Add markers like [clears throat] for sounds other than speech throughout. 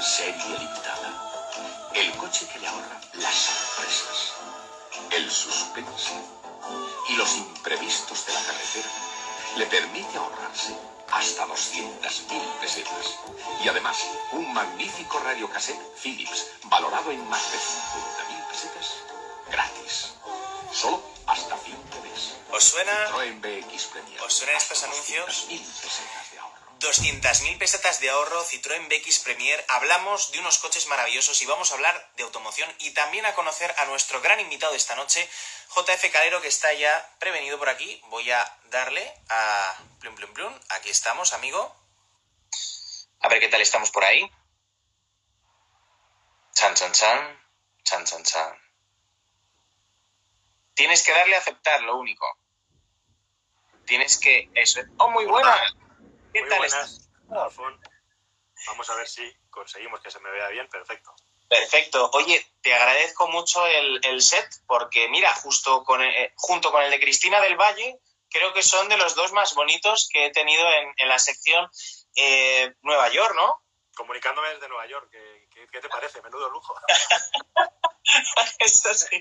Serie limitada. El coche que le ahorra las sorpresas, el suspense y los imprevistos de la carretera le permite ahorrarse hasta 200.000 pesetas. Y además, un magnífico radiocassette Philips, valorado en más de 50.000 pesetas, gratis. Solo hasta fin de mes. ¿Os suena? BX Premier. ¿Os suenan estos anuncios? 200.000 pesetas de ahorro. 200.000 pesetas de ahorro, Citroën BX Premier. Hablamos de unos coches maravillosos y vamos a hablar de automoción y también a conocer a nuestro gran invitado de esta noche, JF Calero, que está ya prevenido por aquí. Voy a darle a plum plum plum. Aquí estamos, amigo. A ver qué tal estamos por ahí. Chan, chan, chan. Chan, chan, chan. Tienes que darle a aceptar, lo único. Tienes que... Eso. ¡Oh, muy buena! ¿Qué Muy tal buenas? Alfon. Vamos a ver si conseguimos que se me vea bien. Perfecto. Perfecto. Oye, te agradezco mucho el, el set porque, mira, justo con el- eh, junto con el de Cristina del Valle, creo que son de los dos más bonitos que he tenido en, en la sección eh, Nueva York, ¿no? Comunicándome desde Nueva York. ¿Qué, qué- qué te parece? Menudo lujo. [laughs] Eso sí.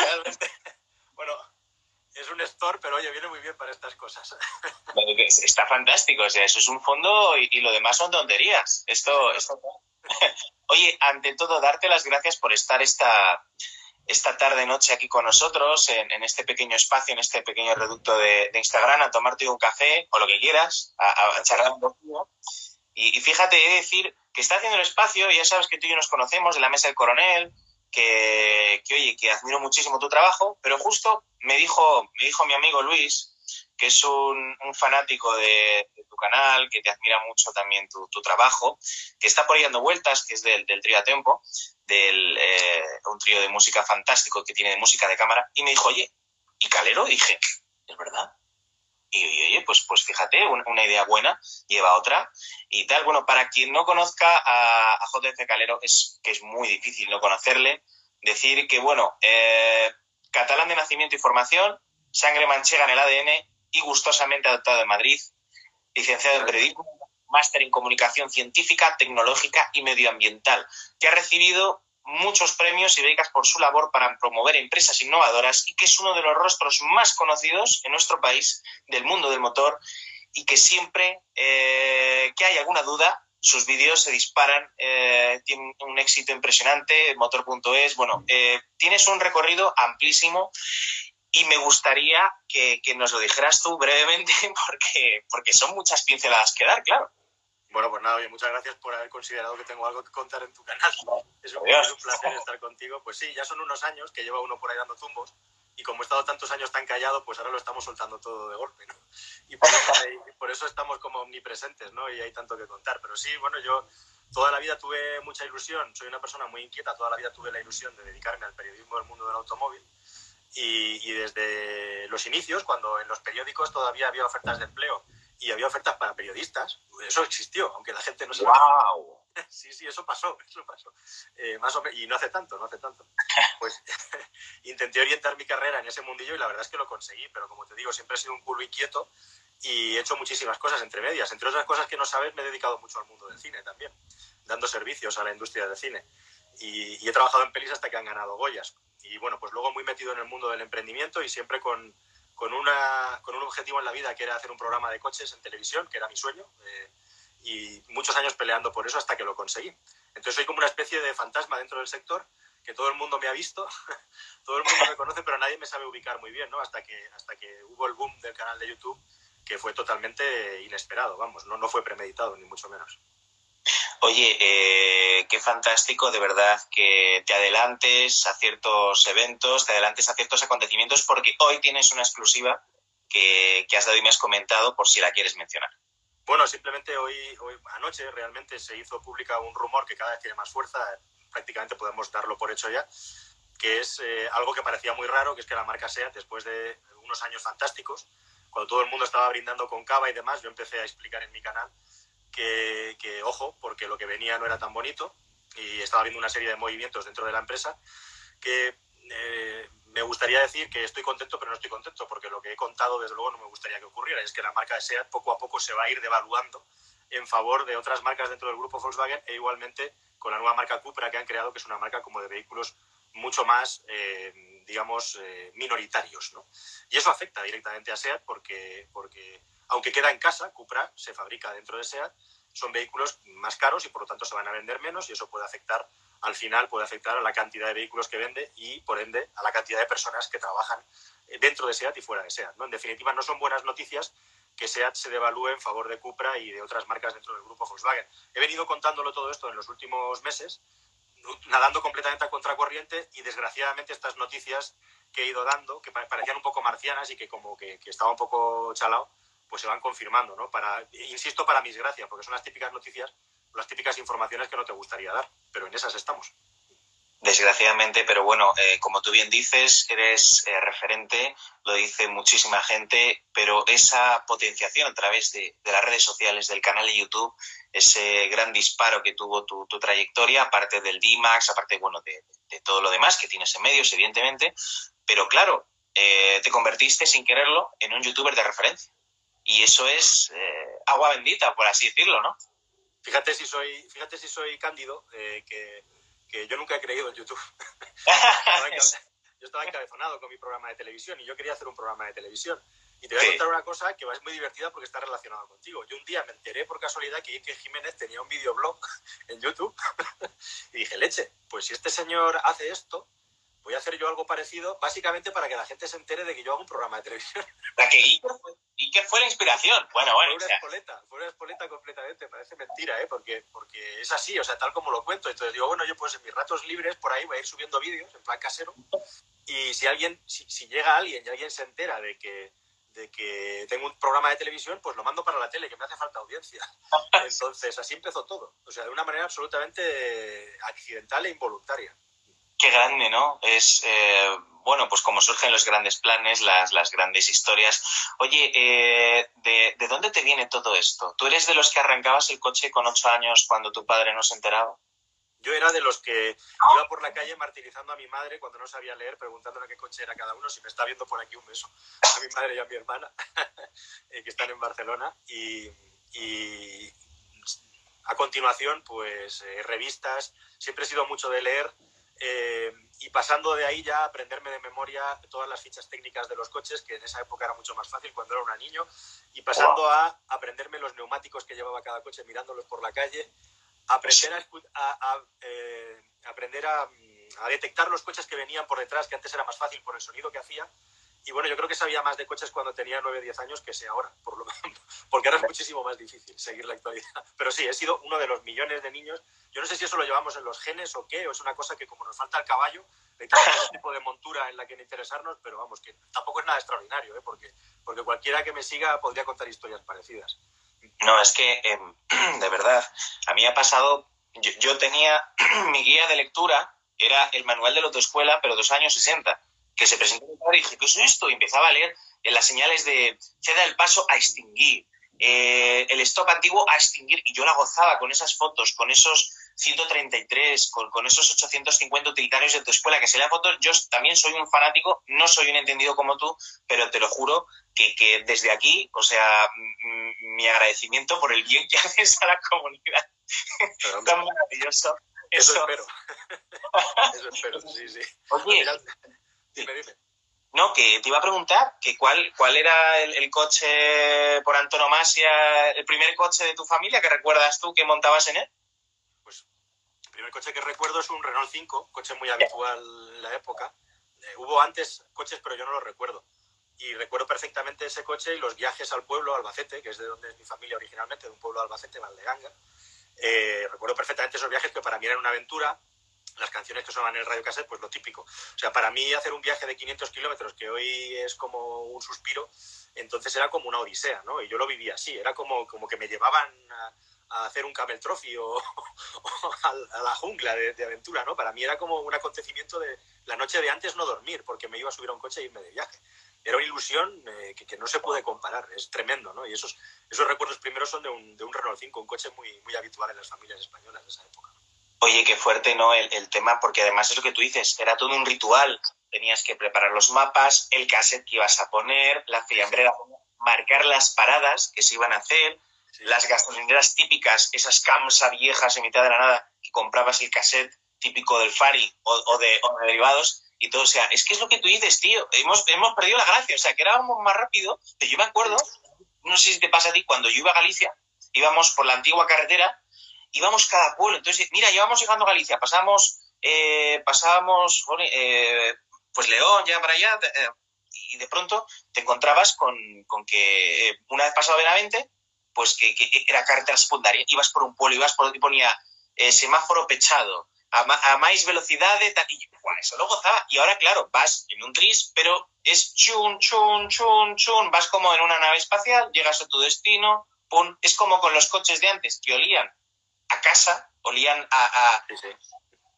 Realmente. [laughs] Bueno, es un store, pero oye, viene muy bien para estas cosas. [laughs] Está fantástico. O sea, eso es un fondo y, y lo demás son tonterías. Esto, esto... [laughs] Oye, ante todo, darte las gracias por estar esta, esta tarde noche aquí con nosotros, en, en este pequeño espacio, en este pequeño reducto de, de Instagram, a tomarte un café o lo que quieras, a, a charlar un poquito. Y, y fíjate, he de decir que está haciendo el espacio, ya sabes que tú y yo nos conocemos de la Mesa del Coronel, que, que, oye, que admiro muchísimo tu trabajo, pero justo me dijo, me dijo mi amigo Luis, que es un, fanático de, tu canal, que te admira mucho también tu, tu trabajo, que está por ahí dando vueltas, que es del, del trío a tempo, del, eh, un trío de música fantástico que tiene de música de cámara, y me dijo, oye, ¿y Calero? Y dije, ¿es verdad? Y, y, oye, pues, pues fíjate, una, idea buena lleva otra y tal. Bueno, para quien no conozca a, a JF Calero, es que es muy difícil no conocerle, decir que, bueno, eh, catalán de nacimiento y formación, sangre manchega en el ADN y gustosamente adoptado en Madrid, licenciado en periodismo, máster en comunicación científica, tecnológica y medioambiental, que ha recibido muchos premios y becas por su labor para promover empresas innovadoras y que es uno de los rostros más conocidos en nuestro país del mundo del motor y que siempre eh, que hay alguna duda, sus vídeos se disparan, eh, tienen un éxito impresionante, motor.es, bueno, eh, tienes un recorrido amplísimo y me gustaría que, que, nos lo dijeras tú brevemente [laughs] porque, porque son muchas pinceladas que dar, claro. Bueno, pues nada, oye, muchas gracias por haber considerado que tengo algo que contar en tu canal. [laughs] Es un, es un placer estar contigo. Pues sí, ya son unos años que lleva uno por ahí dando tumbos y como he estado tantos años tan callado, pues ahora lo estamos soltando todo de golpe, ¿no? Y por eso, [laughs] por eso estamos como omnipresentes, ¿no? Y hay tanto que contar. Pero sí, bueno, yo toda la vida tuve mucha ilusión, soy una persona muy inquieta, toda la vida tuve la ilusión de dedicarme al periodismo del mundo del automóvil. Y, y desde los inicios, cuando en los periódicos todavía había ofertas de empleo y había ofertas para periodistas, eso existió, aunque la gente no se ¡Wow! [laughs] Sí, sí, eso pasó, eso pasó. Eh, más o menos, y no hace tanto, no hace tanto. [laughs] Pues [laughs] intenté orientar mi carrera en ese mundillo y la verdad es que lo conseguí, pero como te digo, siempre he sido un culo inquieto y he hecho muchísimas cosas entre medias. Entre otras cosas que no sabes, me he dedicado mucho al mundo del cine también, dando servicios a la industria del cine. Y, y he trabajado en pelis hasta que han ganado Goyas. Y bueno, pues luego muy metido en el mundo del emprendimiento y siempre con, con, una, con un objetivo en la vida que era hacer un programa de coches en televisión, que era mi sueño, eh, y muchos años peleando por eso hasta que lo conseguí. Entonces soy como una especie de fantasma dentro del sector, que todo el mundo me ha visto, [laughs] todo el mundo me conoce, pero nadie me sabe ubicar muy bien, ¿no? Hasta que, hasta que hubo el boom del canal de YouTube, que fue totalmente inesperado, vamos, no, no fue premeditado, ni mucho menos. Oye, eh, qué fantástico de verdad que te adelantes a ciertos eventos, te adelantes a ciertos acontecimientos, porque hoy tienes una exclusiva que, has dado y me has comentado por si la quieres mencionar. Bueno, simplemente hoy, hoy, anoche realmente se hizo pública un rumor que cada vez tiene más fuerza, prácticamente podemos darlo por hecho ya, que es eh, algo que parecía muy raro, que es que la marca SEAT, después de unos años fantásticos, cuando todo el mundo estaba brindando con cava y demás, yo empecé a explicar en mi canal que, que, ojo, porque lo que venía no era tan bonito y estaba viendo una serie de movimientos dentro de la empresa que eh, me gustaría decir que estoy contento, pero no estoy contento, porque lo que he contado, desde luego, no me gustaría que ocurriera. Es que la marca de SEAT poco a poco se va a ir devaluando en favor de otras marcas dentro del grupo Volkswagen e igualmente con la nueva marca Cupra que han creado, que es una marca como de vehículos mucho más, eh, digamos, eh, minoritarios. ¿no? Y eso afecta directamente a SEAT porque, porque, aunque queda en casa, Cupra se fabrica dentro de SEAT, son vehículos más caros y por lo tanto se van a vender menos y eso puede afectar, al final puede afectar a la cantidad de vehículos que vende y por ende a la cantidad de personas que trabajan dentro de SEAT y fuera de SEAT. ¿no? En definitiva, no son buenas noticias que SEAT se devalúe en favor de Cupra y de otras marcas dentro del grupo Volkswagen. He venido contándolo todo esto en los últimos meses, nadando completamente a contracorriente y desgraciadamente estas noticias que he ido dando, que parecían un poco marcianas y que como que, estaba un poco chalado, pues se van confirmando, ¿no? Para, insisto, para mis gracias, porque son las típicas noticias, las típicas informaciones que no te gustaría dar, pero en esas estamos desgraciadamente, pero bueno, eh, como tú bien dices, eres eh, referente, lo dice muchísima gente, pero esa potenciación a través de, las redes sociales, del canal de YouTube, ese gran disparo que tuvo tu, trayectoria, aparte del D-Max, aparte bueno, de, todo lo demás que tienes en medios, evidentemente, pero claro, eh, te convertiste sin quererlo en un youtuber de referencia. Y eso es agua bendita, por así decirlo, ¿no? Fíjate si soy, fíjate si soy cándido, que yo nunca he creído en YouTube. [laughs] yo estaba encabezonado con mi programa de televisión y yo quería hacer un programa de televisión. Y te voy a contar una cosa que es muy divertida porque está relacionada contigo. Yo un día me enteré por casualidad que Ike Jiménez tenía un videoblog [laughs] en YouTube [laughs] y dije, leche, pues si este señor hace esto, voy a hacer yo algo parecido, básicamente para que la gente se entere de que yo hago un programa de televisión. [laughs] ¿Para que Iker fue, la inspiración? Bueno, bueno. Fue una espoleta, fue una espoleta completamente, parece mentira, ¿eh? Porque, porque es así, o sea, tal como lo cuento. Entonces digo, bueno, yo pues en mis ratos libres por ahí voy a ir subiendo vídeos en plan casero y si alguien, si, si llega alguien y alguien se entera de que de que tengo un programa de televisión, pues lo mando para la tele, que me hace falta audiencia. [laughs] Entonces, así empezó todo. O sea, de una manera absolutamente accidental e involuntaria. Qué grande, ¿no? Es, eh, bueno, pues como surgen los grandes planes, las, las grandes historias. Oye, eh, ¿de, ¿de, dónde te viene todo esto? ¿Tú eres de los que arrancabas el coche con ocho años cuando tu padre no se enteraba? Yo era de los que iba por la calle martirizando a mi madre cuando no sabía leer, preguntándole qué coche era cada uno. Si me está viendo por aquí, un beso a mi madre y a mi hermana, [laughs] eh, que están en Barcelona. Y, y a continuación, pues revistas. Siempre he sido mucho de leer eh, y pasando de ahí ya a aprenderme de memoria todas las fichas técnicas de los coches, que en esa época era mucho más fácil cuando era un niño, y pasando a aprenderme los neumáticos que llevaba cada coche mirándolos por la calle, aprender a, eh, aprender a, a detectar los coches que venían por detrás, que antes era más fácil por el sonido que hacía, y bueno, yo creo que sabía más de coches cuando tenía 9 o 10 años que sé ahora, por lo [laughs] porque ahora es muchísimo más difícil seguir la actualidad. [laughs] Pero sí, he sido uno de los millones de niños. Yo no sé si eso lo llevamos en los genes o qué, o es una cosa que como nos falta el caballo, necesitamos [laughs] un tipo de montura en la que interesarnos, pero vamos, que tampoco es nada extraordinario, ¿eh? porque, porque cualquiera que me siga podría contar historias parecidas. No, es que, em, [clears throat] de verdad, a mí ha pasado, yo, yo tenía [clears throat] mi guía de lectura, era el manual de la autoescuela, pero dos años 60 que se presentó en el y dije, ¿qué es esto? Y empezaba a leer en las señales de ceda el paso a extinguir, eh, el stop antiguo a extinguir, y yo la gozaba con esas fotos, con esos 133, con, con esos 850 utilitarios de tu escuela, que se le fotos, yo también soy un fanático, no soy un entendido como tú, pero te lo juro que, que desde aquí, o sea, mi agradecimiento por el bien que [laughs] haces a la comunidad. Tan maravilloso. Eso, espero. [laughs] Eso espero, sí, sí. Oye, no, que te iba a preguntar que cuál, cuál era el, coche por antonomasia, el primer coche de tu familia que recuerdas tú que montabas en él. Pues el primer coche que recuerdo es un Renault 5, coche muy habitual en la época. Eh, hubo antes coches, pero yo no los recuerdo. Y recuerdo perfectamente ese coche y los viajes al pueblo, Albacete, que es de donde es mi familia originalmente, de un pueblo de Albacete, Valdeganga. Eh, recuerdo perfectamente esos viajes que para mí eran una aventura las canciones que sonaban en el radio cassette, pues lo típico. O sea, para mí hacer un viaje de 500 kilómetros, que hoy es como un suspiro, entonces era como una odisea, ¿no? Y yo lo vivía así, era como, como que me llevaban a, hacer un camel trophy o, [laughs] a, la jungla de, aventura, ¿no? Para mí era como un acontecimiento de la noche de antes no dormir, porque me iba a subir a un coche e irme de viaje. Era una ilusión eh, que, no se puede comparar, es tremendo, ¿no? Y esos, esos recuerdos primeros son de un, de un Renault 5, un coche muy, muy habitual en las familias españolas de esa época. Oye, qué fuerte, ¿no? El, tema, porque además es lo que tú dices, era todo un ritual. Tenías que preparar los mapas, el cassette que ibas a poner, la fiambrera, marcar las paradas que se iban a hacer. las gasolineras típicas, esas camsa viejas en mitad de la nada, que comprabas el cassette típico del Fari o, de, derivados y todo. O sea, es que es lo que tú dices, tío. Hemos, hemos perdido la gracia. O sea, que éramos más rápido. yo me acuerdo, no sé si te pasa a ti, cuando yo iba a Galicia, íbamos por la antigua carretera, íbamos cada pueblo. Entonces, mira, íbamos llegando a Galicia, pasamos, eh, pasábamos, eh, pues León, ya para allá, eh, y de pronto te encontrabas con, que una vez pasado Benavente, pues que, era carretera secundaria. Ibas por un pueblo, ibas por y ponía semáforo pechado, a, más velocidad de tal, y eso lo gozaba. Y ahora, claro, vas en un tris, pero es chun, chun, chun, chun, vas como en una nave espacial, llegas a tu destino, pum, es como con los coches de antes, que olían a casa, olían a,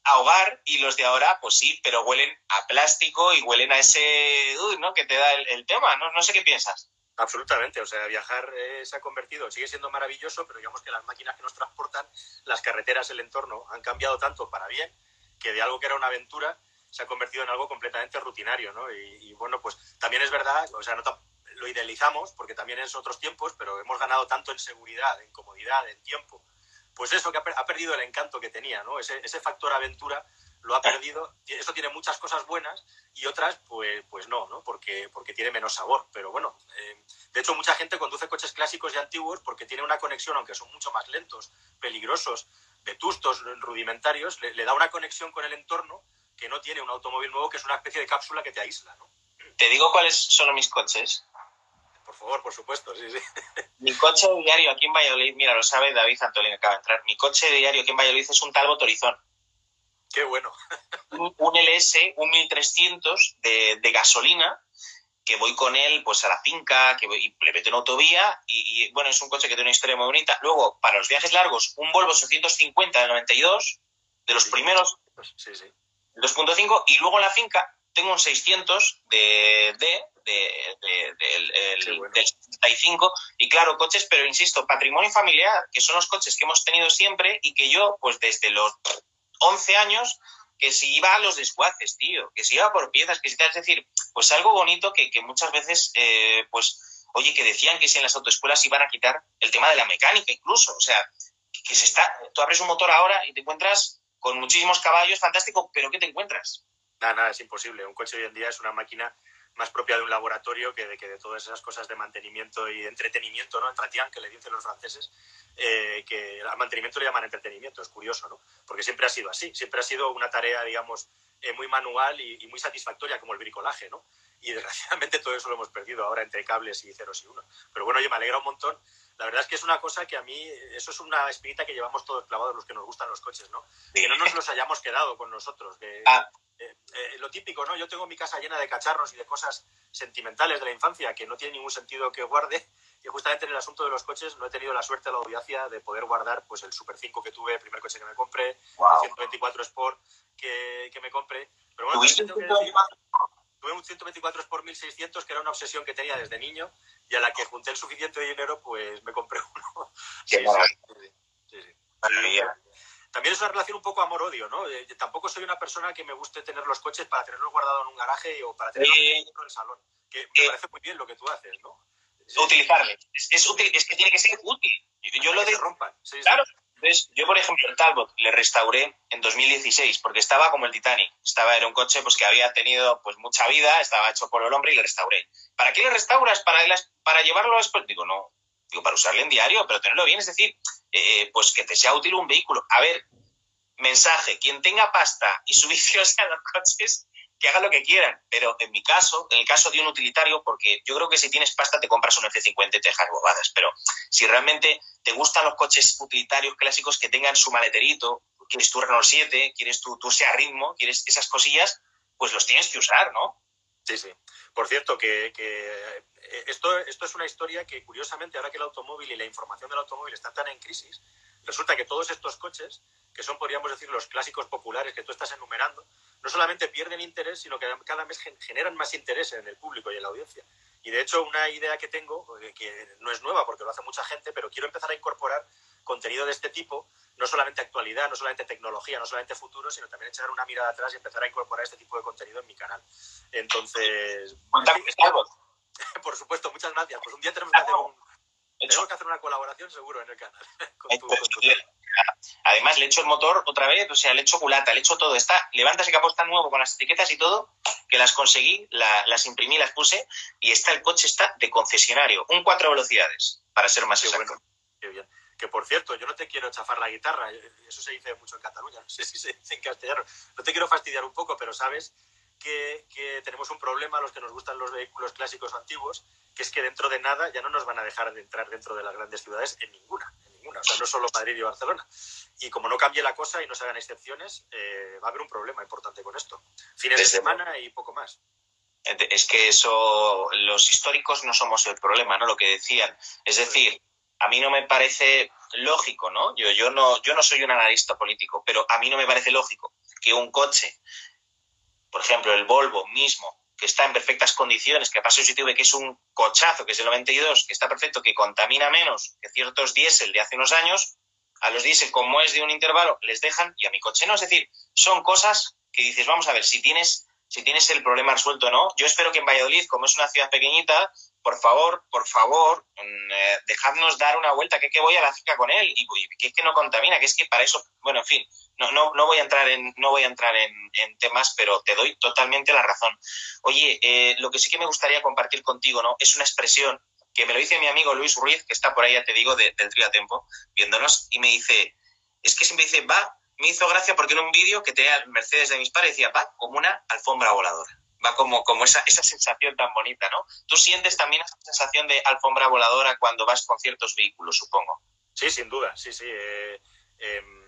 a, hogar, y los de ahora, pues sí, pero huelen a plástico y huelen a ese, ¿no? Que te da el, tema, ¿no? No sé qué piensas. Absolutamente, o sea, viajar eh, se ha convertido, sigue siendo maravilloso, pero digamos que las máquinas que nos transportan, las carreteras, el entorno, han cambiado tanto para bien que de algo que era una aventura se ha convertido en algo completamente rutinario, ¿no? Y, bueno, pues también es verdad, o sea, no lo idealizamos porque también es otros tiempos, pero hemos ganado tanto en seguridad, en comodidad, en tiempo. Pues eso que ha, perdido el encanto que tenía, ¿no? Ese, ese factor aventura lo ha perdido. Eso tiene muchas cosas buenas y otras, pues, pues no, ¿no? Porque, porque tiene menos sabor. Pero bueno, eh, de hecho, mucha gente conduce coches clásicos y antiguos porque tiene una conexión, aunque son mucho más lentos, peligrosos, vetustos, rudimentarios, le, da una conexión con el entorno que no tiene un automóvil nuevo, que es una especie de cápsula que te aísla, ¿no? ¿Te digo cuáles son mis coches? Por favor, por supuesto, sí, sí. Mi coche diario aquí en Valladolid, mira, lo sabe David Antolín, acaba de entrar. Mi coche diario aquí en Valladolid es un Talbot Horizon. Qué bueno. un, LS, un 1300 de, de, gasolina, que voy con él pues a la finca, que voy, le meto en autovía y, bueno, es un coche que tiene una historia muy bonita. Luego, para los viajes largos, un Volvo 850 del 92, de los primeros, sí, sí. 2.5, y luego en la finca tengo un 600 de, de, de, del, 75 y claro, coches, pero insisto, patrimonio familiar, que son los coches que hemos tenido siempre y que yo, pues desde los 11 años que si iba a los desguaces, tío, que si iba por piezas, que si es decir, pues algo bonito que, muchas veces, eh, pues, oye, que decían que si en las autoescuelas iban a quitar el tema de la mecánica incluso, o sea, que se está, tú abres un motor ahora y te encuentras con muchísimos caballos, fantástico, pero ¿qué te encuentras? Nada, nada, es imposible. Un coche hoy en día es una máquina más propia de un laboratorio que de, que de todas esas cosas de mantenimiento y entretenimiento, ¿no? Entretien, que le dicen los franceses, eh, que al mantenimiento le llaman entretenimiento, es curioso, ¿no? Porque siempre ha sido así, siempre ha sido una tarea, digamos, eh, muy manual y, muy satisfactoria como el bricolaje, ¿no? Y desgraciadamente [laughs] todo eso lo hemos perdido ahora entre cables y ceros y unos. Pero bueno, yo me alegra un montón. La verdad es que es una cosa que a mí, eso es una espinita que llevamos todos clavados los que nos gustan los coches, ¿no? Que no nos los hayamos quedado con nosotros. Que, ah. eh, lo típico, ¿no? Yo tengo mi casa llena de cacharros y de cosas sentimentales de la infancia que no tiene ningún sentido que guarde [laughs] y justamente en el asunto de los coches no he tenido la suerte, la audacia de poder guardar pues el Super 5 que tuve, el primer coche que me compré, el 124 Sport que, que me compré. Pero bueno, tuve un 124 Sport 1600 que era una obsesión que tenía desde niño y a la que junté el suficiente dinero pues me compré uno. sí, sí, sí, También es una relación un poco amor-odio, ¿no? Eh, tampoco soy una persona que me guste tener los coches para tenerlos guardados en un garaje o para tenerlos en el salón. Que me parece muy bien lo que tú haces, ¿no? utilizarle. Es, útil, es que tiene que ser útil. Yo, lo de... rompan. claro. Entonces, yo, por ejemplo, el Talbot le restauré en 2016 porque estaba como el Titanic. Estaba, en un coche pues, que había tenido pues, mucha vida, estaba hecho por el hombre y le restauré. ¿Para qué le restauras? ¿Para, para llevarlo después? Digo, no. Digo, para usarlo en diario, pero tenerlo bien. Es decir, eh, pues que te sea útil un vehículo. A ver, mensaje. Quien tenga pasta y su vicio [laughs] sean los coches, que hagan lo que quieran. Pero en mi caso, en el caso de un utilitario, porque yo creo que si tienes pasta te compras un F50 y te dejas bobadas, pero si realmente te gustan los coches utilitarios clásicos que tengan su maleterito, quieres tu Renault 7, quieres tu, tu SEA Ritmo, quieres esas cosillas, pues los tienes que usar, ¿no? Sí, sí. Por cierto, que, eh, esto, esto es una historia que curiosamente ahora que el automóvil y la información del automóvil están tan en crisis, resulta que todos estos coches, que son, podríamos decir, los clásicos populares que tú estás enumerando, no solamente pierden interés, sino que cada vez generan más interés en el público y en la audiencia. Y de hecho, una idea que tengo, eh, que no es nueva porque lo hace mucha gente, pero quiero empezar a incorporar contenido de este tipo, no solamente actualidad, no solamente tecnología, no solamente futuro, sino también echar una mirada atrás y empezar a incorporar este tipo de contenido en mi canal. Entonces... [laughs] Por supuesto, muchas gracias. Pues un día tenemos que hacer un, Tenemos que hacer una colaboración seguro en el canal. [laughs] Además, le echo el motor otra vez, o sea, le echo culata, le echo todo. Está, levanta ese capó tan nuevo con las etiquetas y todo, que las conseguí, las imprimí, las puse, y está, el coche está de concesionario, un cuatro velocidades, para ser más exacto. qué bien. Que por cierto, yo no te quiero chafar la guitarra, eso se dice mucho en Cataluña, [laughs] no sé si se dice en castellano. No te quiero fastidiar un poco, pero sabes que, que tenemos un problema los que nos gustan los vehículos clásicos antiguos, que es que dentro de nada ya no nos van a dejar de entrar dentro de las grandes ciudades en ninguna, en ninguna, o sea, no solo Madrid y Barcelona. Y como no cambie la cosa y no se hagan excepciones, eh, va a haber un problema importante con esto. Fines de semana y poco más. Es que eso, los históricos no somos el problema, ¿no? Lo que decían. Es decir, a mí no me parece lógico, ¿no? Yo, yo no, yo no soy un analista político, pero a mí no me parece lógico que un coche, por ejemplo, el Volvo mismo, que está en perfectas condiciones, que pasa tuve que es un cochazo, que es el 92, que está perfecto, que contamina menos que ciertos diésel de hace unos años, a los diésel, como es de un intervalo, les dejan y a mi coche no. Es decir, son cosas que dices, vamos a ver, si tienes, si tienes el problema resuelto o no. Yo espero que en Valladolid, como es una ciudad pequeñita, por favor, por favor, mm, eh, dejadnos dar una vuelta, que, que voy a la cica con él, y que es que no contamina, que es que para eso, bueno, en fin, no, no, no voy a entrar en, no voy a entrar en, temas, pero te doy totalmente la razón. Oye, eh, lo que sí que me gustaría compartir contigo, ¿no? Es una expresión que me lo dice mi amigo Luis Ruiz, que está por ahí, ya te digo, del Trio Tempo, viéndonos, y me dice, es que siempre dice, va, me hizo gracia porque en un vídeo que tenía Mercedes de mis padres decía, va como una alfombra voladora. Va como, como esa, esa sensación tan bonita, ¿no? Tú sientes también esa sensación de alfombra voladora cuando vas con ciertos vehículos, supongo. Sí, sin duda, sí, sí. Eh, em,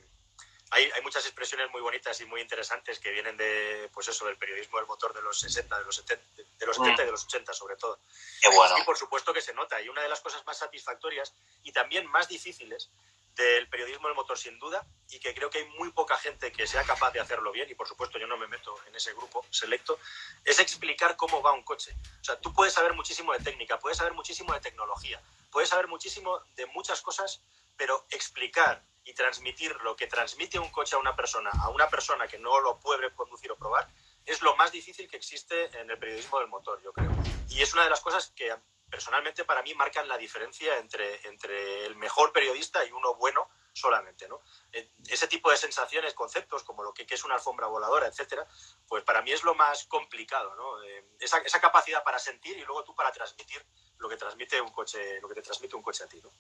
hay, muchas expresiones muy bonitas y muy interesantes que vienen de, pues eso, del periodismo del motor de los 60, de los 70, de los 70 y de los 80 sobre todo. Qué bueno. Y por supuesto que se nota. Y una de las cosas más satisfactorias y también más difíciles del periodismo del motor sin duda y que creo que hay muy poca gente que sea capaz de hacerlo bien y por supuesto yo no me meto en ese grupo selecto, es explicar cómo va un coche. O sea, tú puedes saber muchísimo de técnica, puedes saber muchísimo de tecnología, puedes saber muchísimo de muchas cosas, pero explicar y transmitir lo que transmite un coche a una persona, a una persona que no lo puede conducir o probar, es lo más difícil que existe en el periodismo del motor, yo creo. Y es una de las cosas que personalmente para mí marcan la diferencia entre, entre el mejor periodista y uno bueno solamente, ¿no? Eh, ese tipo de sensaciones, conceptos como lo que, es una alfombra voladora, etcétera, pues para mí es lo más complicado, ¿no? Eh, esa, esa, capacidad para sentir y luego tú para transmitir lo que transmite un coche, lo que te transmite un coche a ti, ¿no?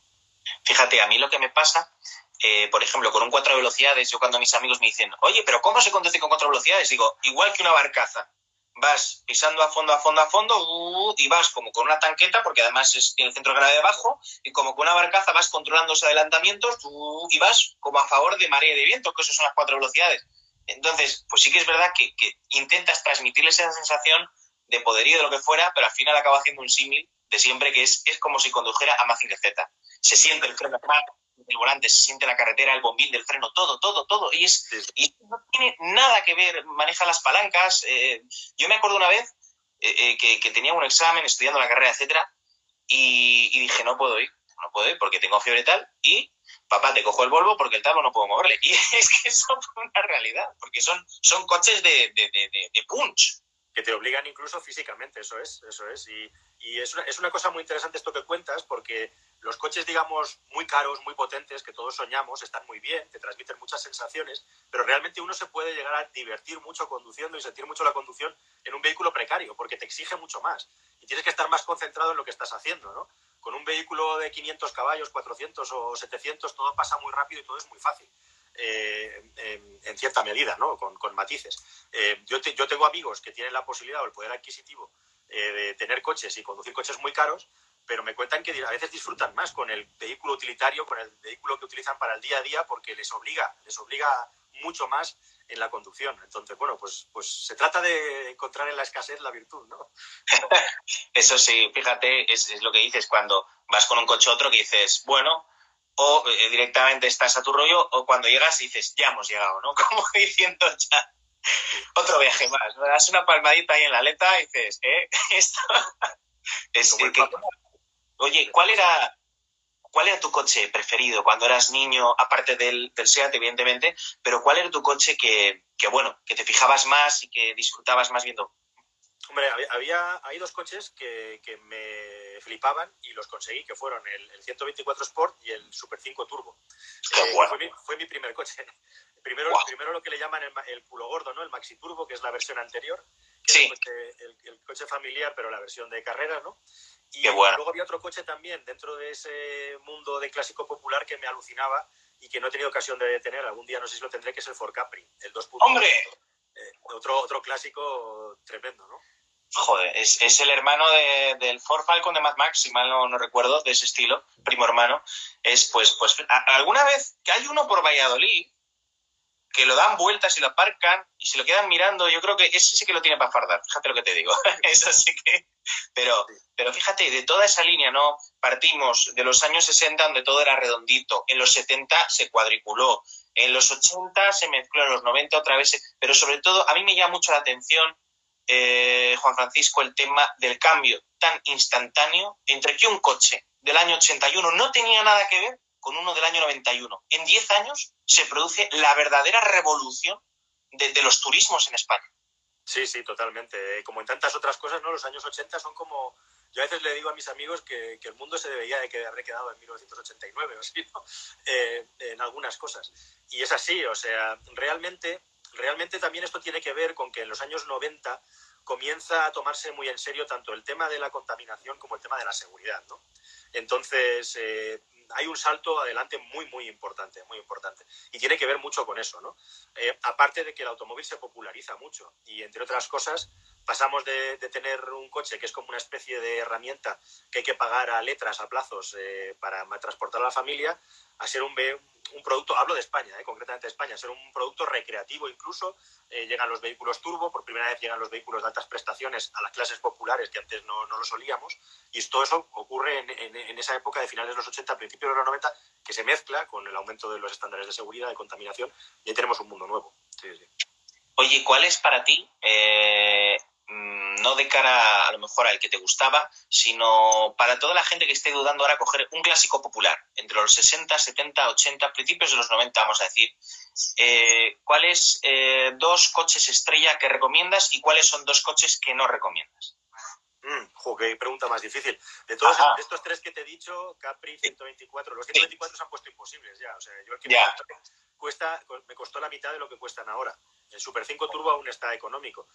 Fíjate, a mí lo que me pasa, eh, por ejemplo, con un cuatro velocidades, yo cuando mis amigos me dicen, oye, pero ¿cómo se conduce con cuatro velocidades? Digo, igual que una barcaza. Vas pisando a fondo, a fondo, a fondo, uh, y vas como con una tanqueta, porque además es, tiene el centro de gravedad bajo, y como con una barcaza vas controlando los adelantamientos uh, y vas como a favor de marea y de viento, que eso son las cuatro velocidades. Entonces, pues sí que es verdad que, que intentas transmitirles esa sensación de poderío de lo que fuera, pero al final acaba haciendo un símil de siempre que es, es como si condujera a Mazinger Z se siente el freno el volante, se siente la carretera, el bombín del freno, todo, todo, todo. Y, es, y no tiene nada que ver, maneja las palancas. Eh, yo me acuerdo una vez eh, eh, que, tenía un examen estudiando la carrera, etcétera, y, dije, no puedo ir, no puedo ir porque tengo fiebre tal, y papá, te cojo el Volvo porque el talo no puedo moverle. [laughs] Y es que eso fue una realidad, porque son, son coches de, de, de punch que te obligan incluso físicamente, eso es, eso es. Y, y es, una, es, una, cosa muy interesante esto que cuentas, porque los coches, digamos, muy caros, muy potentes, que todos soñamos, están muy bien, te transmiten muchas sensaciones, pero realmente uno se puede llegar a divertir mucho conduciendo y sentir mucho la conducción en un vehículo precario, porque te exige mucho más. Y tienes que estar más concentrado en lo que estás haciendo, ¿no? Con un vehículo de 500 caballos, 400 o 700, todo pasa muy rápido y todo es muy fácil. Eh, en, cierta medida, ¿no? con, con matices. Eh, yo, yo, tengo amigos que tienen la posibilidad o el poder adquisitivo eh, de tener coches y conducir coches muy caros, pero me cuentan que a veces disfrutan más con el vehículo utilitario, con el vehículo que utilizan para el día a día, porque les obliga, les obliga mucho más en la conducción. Entonces, bueno, pues, pues se trata de encontrar en la escasez la virtud, ¿no? [laughs] Eso sí, fíjate, es, es, lo que dices cuando vas con un coche otro que dices, bueno, o eh, directamente estás a tu rollo, o cuando llegas dices, ya hemos llegado, ¿no? [laughs] Como diciendo ya, otro viaje más. Me das una palmadita ahí en la aleta y dices, ¿eh? [laughs] Esto es que, Oye, ¿cuál era, ¿cuál era tu coche preferido cuando eras niño, aparte del, del SEAT, evidentemente, pero cuál era tu coche que, que, bueno, que te fijabas más y que disfrutabas más viendo? Hombre, había, hay dos coches que, me flipaban y los conseguí, que fueron el, 124 Sport y el Super 5 Turbo. Eh, fue, mi, primer coche. [laughs] Primero, primero lo que le llaman el, culo gordo, ¿no? El Maxi Turbo, que es la versión anterior. sí. el, coche familiar, pero la versión de carrera, ¿no? Y luego había otro coche también dentro de ese mundo de clásico popular que me alucinaba y que no he tenido ocasión de tener. Algún día no sé si lo tendré, que es el Ford Capri, el 2.0. ¡Hombre! Eh, otro, otro clásico tremendo, ¿no? Joder, es, es el hermano de, del Ford Falcon de Mad Max, si mal no, no, recuerdo, de ese estilo, primo hermano. Es pues, pues, alguna vez que hay uno por Valladolid que lo dan vueltas y lo aparcan y se lo quedan mirando, yo creo que ese sí que lo tiene para fardar, fíjate lo que te digo. [laughs] Eso sí que. Pero, pero fíjate, de toda esa línea, ¿no? Partimos de los años 60, donde todo era redondito, en los 70 se cuadriculó, en los 80 se mezcló, en los 90 otra vez, pero sobre todo a mí me llama mucho la atención eh, Juan Francisco, el tema del cambio tan instantáneo entre que un coche del año 81 no tenía nada que ver con uno del año 91. En 10 años se produce la verdadera revolución de, los turismos en España. Sí, sí, totalmente. Eh, como en tantas otras cosas, ¿no? Los años 80 son como... Yo a veces le digo a mis amigos que, el mundo se debería de haber quedado en 1989 o así, eh, en algunas cosas. Y es así, o sea, realmente realmente también esto tiene que ver con que en los años 90 comienza a tomarse muy en serio tanto el tema de la contaminación como el tema de la seguridad, ¿no? Entonces, eh, hay un salto adelante muy, muy importante, muy importante. Y tiene que ver mucho con eso, ¿no? Eh, aparte de que el automóvil se populariza mucho y, entre otras cosas, pasamos de, tener un coche que es como una especie de herramienta que hay que pagar a letras, a plazos, eh, para transportar a la familia, a ser un, producto, hablo de España, eh, concretamente de España, ser un producto recreativo incluso. Eh, llegan los vehículos turbo, por primera vez llegan los vehículos de altas prestaciones a las clases populares que antes no, no lo solíamos. Y todo eso ocurre en, en, esa época de finales de los 80, principios de los 90, que se mezcla con el aumento de los estándares de seguridad, de contaminación, y ahí tenemos un mundo nuevo. Oye, ¿cuál es para ti eh, no de cara a lo mejor al que te gustaba, sino para toda la gente que esté dudando ahora coger un clásico popular, entre los 60, 70, 80, principios de los 90, vamos a decir. Eh, ¿Cuáles eh, dos coches estrella que recomiendas y cuáles son dos coches que no recomiendas? Mm, qué pregunta más difícil. De todos estos tres que te he dicho, Capri 124, los 124 se han puesto imposibles ya. O sea, yo el que me, cuesta, me costó la mitad de lo que cuestan ahora. El Super 5 Turbo aún está económico.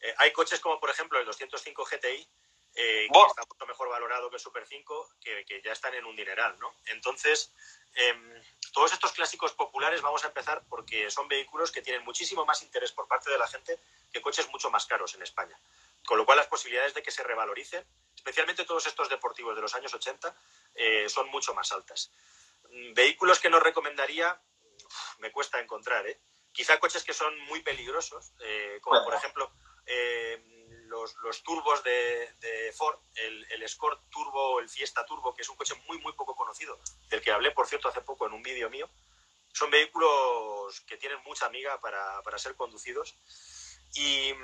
Eh, hay coches como, por ejemplo, el 205 GTI, eh, que está mucho mejor valorado que el Super 5, que, ya están en un dineral, ¿no? Entonces, em, todos estos clásicos populares vamos a empezar porque son vehículos que tienen muchísimo más interés por parte de la gente que coches mucho más caros en España. Con lo cual, las posibilidades de que se revaloricen, especialmente todos estos deportivos de los años 80, eh, son mucho más altas. Mm, vehículos que no recomendaría, me cuesta encontrar, ¿eh? Quizá coches que son muy peligrosos, como por ejemplo eh, los, turbos de, Ford, el, el Escort Turbo, el Fiesta Turbo, que es un coche muy, muy poco conocido, del que hablé, por cierto, hace poco en un vídeo mío. Son vehículos que tienen mucha amiga para, ser conducidos. Y,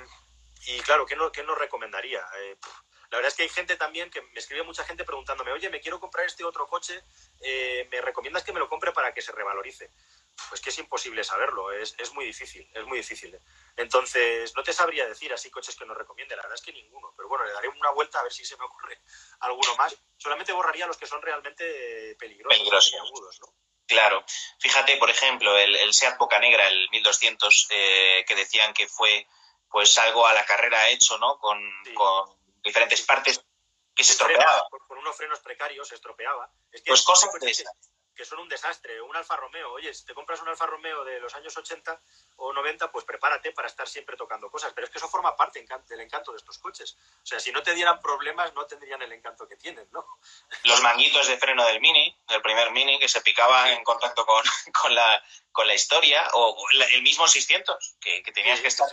claro, ¿qué no, qué no recomendaría? Eh, la verdad es que hay gente también que me escribe mucha gente preguntándome, oye, me quiero comprar este otro coche, eh, ¿me recomiendas que me lo compre para que se revalorice? Pues que es imposible saberlo, es, es, muy difícil, es muy difícil. Entonces, no te sabría decir así coches que no recomiende, la verdad es que ninguno, pero bueno, le daré una vuelta a ver si se me ocurre [laughs] alguno más. Solamente borraría los que son realmente peligrosos, peligrosos. y agudos, ¿no? Claro, fíjate, por ejemplo, el, el Seat Boca Negra, el 1200, eh, que decían que fue pues algo a la carrera hecho, ¿no? Con, con diferentes partes que se estropeaba. Con, unos frenos precarios se estropeaba. Es que pues cosas de esas que son un desastre. Un Alfa Romeo, oye, si te compras un Alfa Romeo de los años 80 o 90, pues prepárate para estar siempre tocando cosas. Pero es que eso forma parte del encanto de estos coches. O sea, si no te dieran problemas, no tendrían el encanto que tienen, ¿no? Los manguitos de freno del Mini, del primer Mini, que se picaba en contacto con, [laughs] con, la, con la historia, o el mismo 600, que, que tenías que estar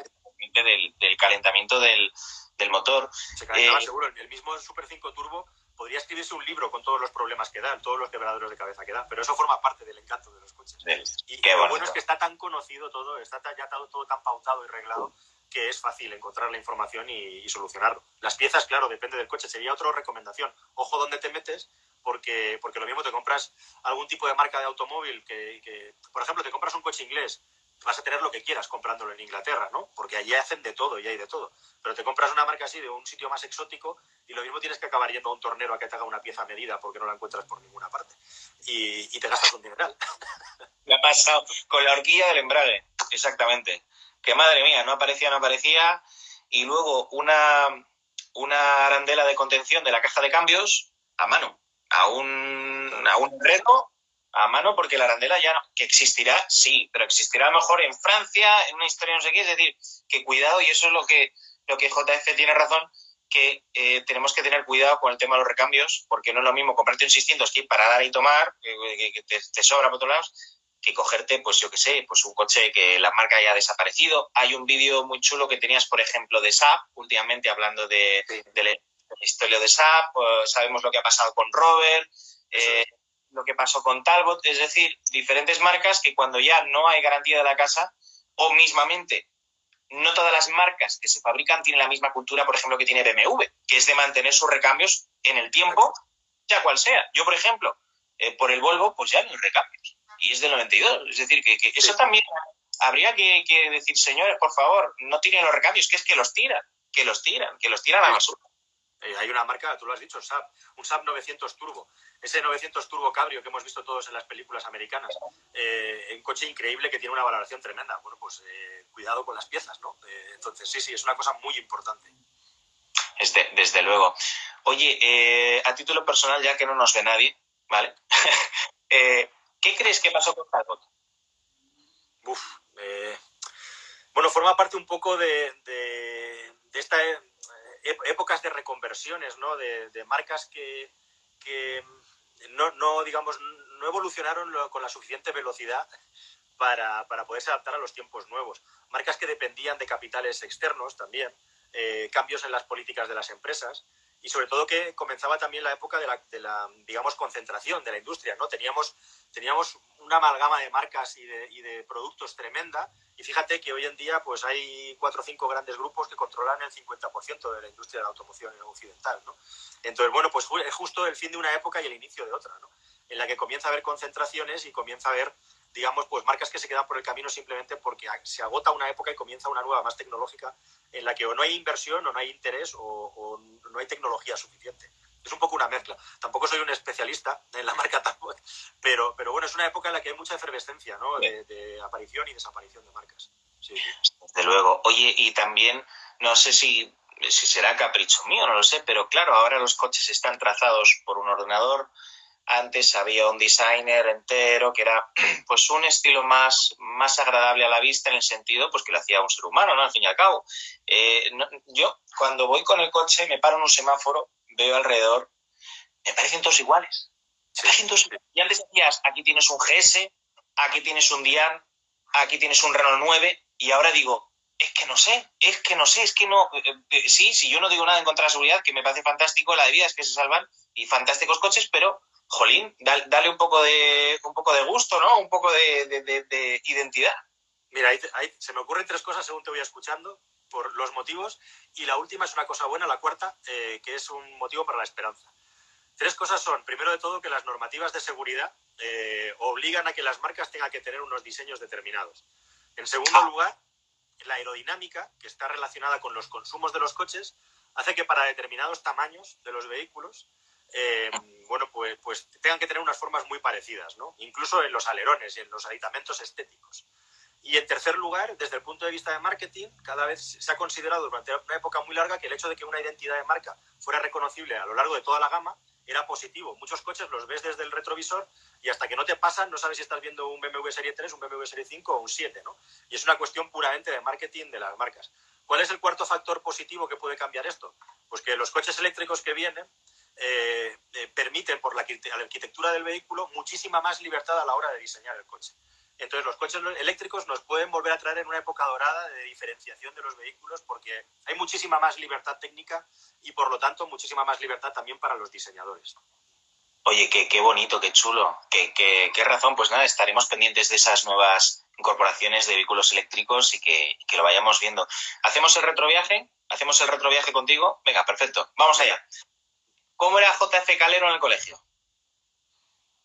del, del calentamiento del, del motor. Se calentaba eh, seguro. El mismo Super 5 Turbo podría escribirse un libro con todos los problemas que dan, todos los quebraderos de cabeza que dan, pero eso forma parte del encanto de los coches. y lo bueno es que está tan conocido todo, está ya todo, tan pautado y reglado que es fácil encontrar la información y, solucionarlo. Las piezas, claro, depende del coche. Sería otra recomendación. Ojo dónde te metes, porque, porque lo mismo te compras algún tipo de marca de automóvil que, por ejemplo, te compras un coche inglés vas a tener lo que quieras comprándolo en Inglaterra, ¿no? Porque allí hacen de todo y hay de todo. Pero te compras una marca así de un sitio más exótico y lo mismo tienes que acabar yendo a un tornero a que te haga una pieza medida porque no la encuentras por ninguna parte. Y, te gastas un dineral. [laughs] Me ha pasado con la horquilla del embrague, exactamente. Que madre mía, no aparecía, no aparecía. Y luego una, una arandela de contención de la caja de cambios a mano, a un, a un a mano porque la arandela ya no, que existirá, sí, pero existirá a lo mejor en Francia, en una historia no sé qué, es decir, que cuidado, y eso es lo que, lo que JF tiene razón, que eh, tenemos que tener cuidado con el tema de los recambios, porque no es lo mismo comprarte un 600 que para dar y tomar, que, te, sobra por otros lados, que cogerte, pues yo qué sé, pues un coche que la marca haya desaparecido. Hay un vídeo muy chulo que tenías, por ejemplo, de SAP, últimamente hablando de, la historia de SAP, pues sabemos lo que ha pasado con Robert, eh, lo que pasó con Talbot, es decir, diferentes marcas que cuando ya no hay garantía de la casa, o mismamente, no todas las marcas que se fabrican tienen la misma cultura, por ejemplo, que tiene BMW, que es de mantener sus recambios en el tiempo, ya cual sea. Yo, por ejemplo, eh, por el Volvo, pues ya no hay recambios. Y es del 92. Es decir, que, eso también habría que, decir, señores, por favor, no tienen los recambios, que es que los tiran, que los tiran, que los tiran a la basura. Eh, hay una marca, tú lo has dicho, SAP, un SAP 900 Turbo. Ese 900 Turbo Cabrio que hemos visto todos en las películas americanas. Eh, un coche increíble que tiene una valoración tremenda. Bueno, pues eh, cuidado con las piezas, ¿no? entonces, sí, sí, es una cosa muy importante. Desde, desde luego. Oye, a título personal, ya que no nos ve nadie, ¿vale? [laughs] ¿Qué crees que pasó con Talbot? Uf, bueno, forma parte un poco de, de, de esta épocas de reconversiones, ¿no? De, marcas que, no, digamos, no evolucionaron con la suficiente velocidad para, poderse adaptar a los tiempos nuevos. Marcas que dependían de capitales externos también, eh, cambios en las políticas de las empresas y sobre todo que comenzaba también la época de la, digamos, concentración de la industria, ¿no? Teníamos, teníamos una amalgama de marcas y de, y de, productos tremenda y fíjate que hoy en día pues hay cuatro o cinco grandes grupos que controlan el 50% de la industria de la automoción occidental, ¿no? Entonces, bueno, pues es justo el fin de una época y el inicio de otra, ¿no? En la que comienza a haber concentraciones y comienza a haber digamos, pues marcas que se quedan por el camino simplemente porque se agota una época y comienza una nueva más tecnológica en la que o no hay inversión o no hay interés o, no hay tecnología suficiente. Es un poco una mezcla. Tampoco soy un especialista en la marca tampoco, pero, pero bueno, es una época en la que hay mucha efervescencia, ¿no? De, aparición y desaparición de marcas. Sí. Desde luego. Oye, y también, no sé si, si será capricho mío, no lo sé, pero claro, ahora los coches están trazados por un ordenador, antes había un designer entero que era [clears throat] pues un estilo más, más agradable a la vista en el sentido pues que lo hacía un ser humano, ¿no? Al fin y al cabo. Eh, yo cuando voy con el coche me paro en un semáforo, veo alrededor, me parecen todos iguales. Me parecen todos Y antes decías, aquí tienes un GS, aquí tienes un Dian, aquí tienes un Renault 9 y ahora digo, es que no sé, es que no sé, es que no. Eh, eh, sí, si yo no digo nada en contra de la seguridad, que me parece fantástico, la de vida es que se salvan y fantásticos coches, pero jolín, dale, un poco de un poco de gusto, ¿no? Un poco de, identidad. Mira, ahí, se me ocurren tres cosas según te voy escuchando por los motivos y la última es una cosa buena, la cuarta, eh, que es un motivo para la esperanza. Tres cosas son, primero de todo, que las normativas de seguridad eh, obligan a que las marcas tengan que tener unos diseños determinados. En segundo ah. lugar, la aerodinámica, que está relacionada con los consumos de los coches, hace que para determinados tamaños de los vehículos eh, bueno, pues, pues tengan que tener unas formas muy parecidas, ¿no? Incluso en los alerones y en los aditamentos estéticos. Y en tercer lugar, desde el punto de vista de marketing, cada vez se ha considerado durante una época muy larga que el hecho de que una identidad de marca fuera reconocible a lo largo de toda la gama era positivo. Muchos coches los ves desde el retrovisor y hasta que no te pasan no sabes si estás viendo un BMW Serie 3, un BMW Serie 5 o un 7, ¿no? Y es una cuestión puramente de marketing de las marcas. ¿Cuál es el cuarto factor positivo que puede cambiar esto? Pues que los coches eléctricos que vienen eh, eh, permiten por la, arquitectura del vehículo muchísima más libertad a la hora de diseñar el coche. Entonces los coches eléctricos nos pueden volver a traer en una época dorada de diferenciación de los vehículos porque hay muchísima más libertad técnica y por lo tanto muchísima más libertad también para los diseñadores. Oye, qué, bonito, qué chulo, qué, qué, razón. Pues nada, estaremos pendientes de esas nuevas incorporaciones de vehículos eléctricos y que, que lo vayamos viendo. ¿Hacemos el retroviaje? ¿Hacemos el retroviaje contigo? Venga, perfecto. Vamos allá. ¿Cómo era JF Calero en el colegio?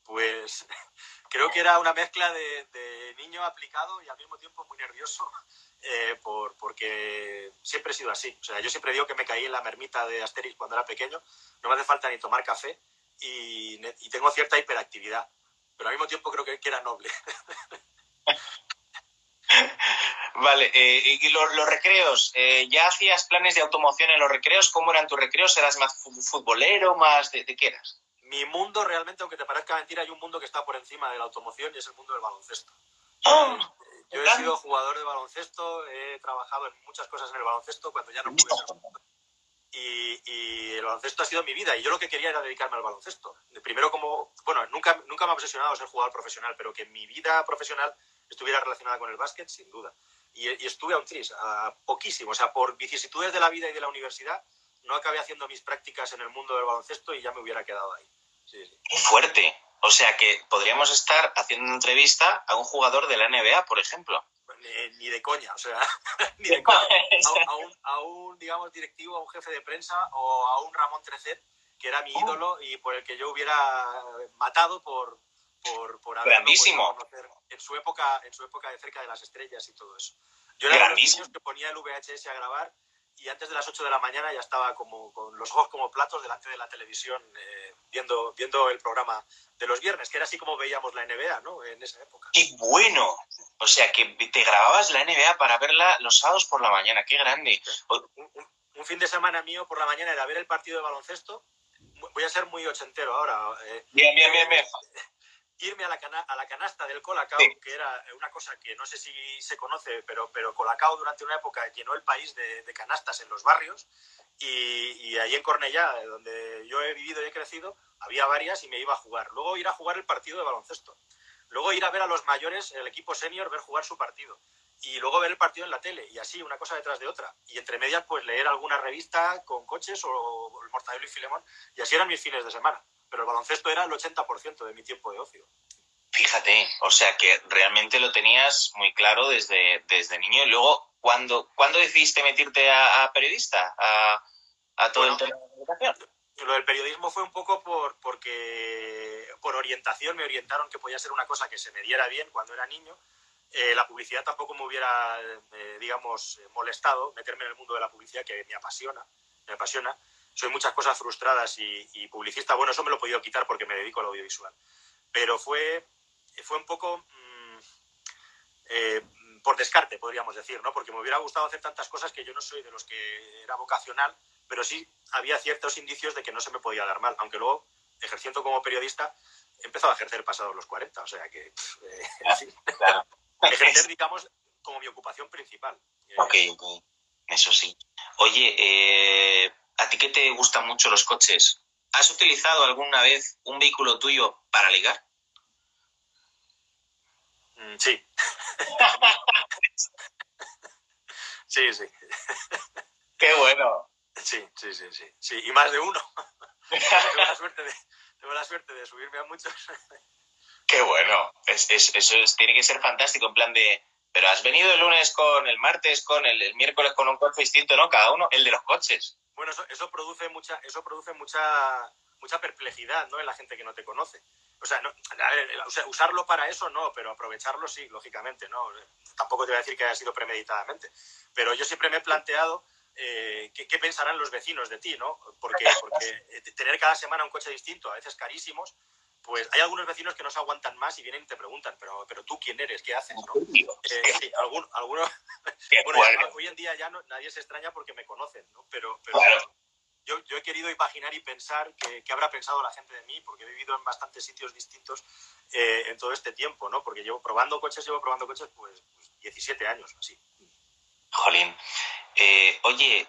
Pues [laughs] creo que era una mezcla de, niño aplicado y al mismo tiempo muy nervioso, [laughs] eh, por, porque siempre he sido así. O sea, yo siempre digo que me caí en la mermita de Asterix cuando era pequeño, no me hace falta ni tomar café y, tengo cierta hiperactividad, pero al mismo tiempo creo que, era noble. [laughs] Vale, eh, y los, recreos, eh, ¿ya hacías planes de automoción en los recreos? ¿Cómo eran tus recreos? ¿Eras más futbolero, más de, de qué eras? mi mundo realmente, aunque te parezca mentira, hay un mundo que está por encima de la automoción y es el mundo del baloncesto. ¡Oh! Yo he sido jugador de baloncesto, he trabajado en muchas cosas en el baloncesto cuando ya no pude ser y, y, el baloncesto ha sido mi vida y yo lo que quería era dedicarme al baloncesto. Primero como, bueno, nunca, nunca me ha obsesionado ser jugador profesional, pero que mi vida profesional estuviera relacionada con el básquet, sin duda. Y, y estuve a un tris, a poquísimo, o sea, por vicisitudes de la vida y de la universidad, no acabé haciendo mis prácticas en el mundo del baloncesto y ya me hubiera quedado ahí. Qué fuerte. O sea que podríamos estar haciendo una entrevista a un jugador de la NBA, por ejemplo. Ni, de coña, o sea, [laughs] ni de coña. A, un, digamos, directivo, a un jefe de prensa o a un Ramón Trecet, que era mi oh. ídolo y por el que yo hubiera matado por, por, por Grandísimo. en su época, en su época de cerca de las estrellas y todo eso. Yo era de los niños que ponía el VHS a grabar y antes de las 8 de la mañana ya estaba como con los ojos como platos delante de la televisión eh, viendo, viendo el programa de los viernes, que era así como veíamos la NBA, ¿no? En esa época. ¡Qué bueno! O sea, que te grababas la NBA para verla los sábados por la mañana, qué grande. Un, fin de semana mío por la mañana era ver el partido de baloncesto. Voy a ser muy ochentero ahora. Eh, bien, bien, bien, bien irme a la, a la canasta del Colacao, que era una cosa que no sé si se conoce, pero, pero Colacao durante una época llenó el país de, canastas en los barrios y, y, ahí en Cornellá, donde yo he vivido y he crecido, había varias y me iba a jugar. Luego ir a jugar el partido de baloncesto. Luego ir a ver a los mayores, el equipo senior, ver jugar su partido. Y luego ver el partido en la tele. Y así, una cosa detrás de otra. Y entre medias, pues leer alguna revista con coches o el Mortadelo y Filemón. Y así eran mis fines de semana pero el baloncesto era el 80% de mi tiempo de ocio. Fíjate, o sea que realmente lo tenías muy claro desde, desde niño. Y luego, ¿cuándo, ¿cuándo decidiste meterte a, periodista? A, todo el tema de comunicación. Lo del periodismo fue un poco por, porque por orientación me orientaron que podía ser una cosa que se me diera bien cuando era niño. Eh, la publicidad tampoco me hubiera, eh, digamos, molestado meterme en el mundo de la publicidad que me apasiona, me apasiona soy muchas cosas frustradas y, publicista, bueno, eso me lo he podido quitar porque me dedico al audiovisual. Pero fue, fue un poco mm, eh, por descarte, podríamos decir, ¿no? Porque me hubiera gustado hacer tantas cosas que yo no soy de los que era vocacional, pero sí había ciertos indicios de que no se me podía dar mal, aunque luego, ejerciendo como periodista, he empezado a ejercer pasados los 40, o sea que, eh, ejercer, digamos, como mi ocupación principal. Ok, eso sí. Oye, eh, ¿A ti qué te gustan mucho los coches? ¿Has utilizado alguna vez un vehículo tuyo para ligar? Mm, sí. [laughs] sí, sí. Qué bueno. Sí, sí, sí, sí. sí. Y más de uno. [laughs] tengo, la suerte de, tengo la suerte de subirme a muchos. Qué bueno. Es, eso tiene que ser fantástico, en plan de... Pero has venido el lunes con el martes, con el, miércoles con un coche distinto, ¿no? Cada uno, el de los coches. Bueno, eso, produce mucha, eso produce mucha, mucha perplejidad ¿no? en la gente que no te conoce. O sea, usarlo para eso no, pero aprovecharlo sí, lógicamente, ¿no? Tampoco te voy a decir que haya sido premeditadamente. Pero yo siempre me he planteado eh, ¿qué, pensarán los vecinos de ti, ¿no? Porque, porque tener cada semana un coche distinto, a veces carísimos, pues hay algunos vecinos que no se aguantan más y vienen y te preguntan, pero, pero tú quién eres, qué haces, ¿no? Eh, sí, algunos, [laughs] bueno, hoy en día ya no, nadie se extraña porque me conocen, ¿no? Pero, pero yo, yo, he querido imaginar y pensar qué, habrá pensado la gente de mí, porque he vivido en bastantes sitios distintos eh, en todo este tiempo, ¿no? Porque llevo probando coches, llevo probando coches pues, 17 pues, años, así. Jolín. Eh, oye,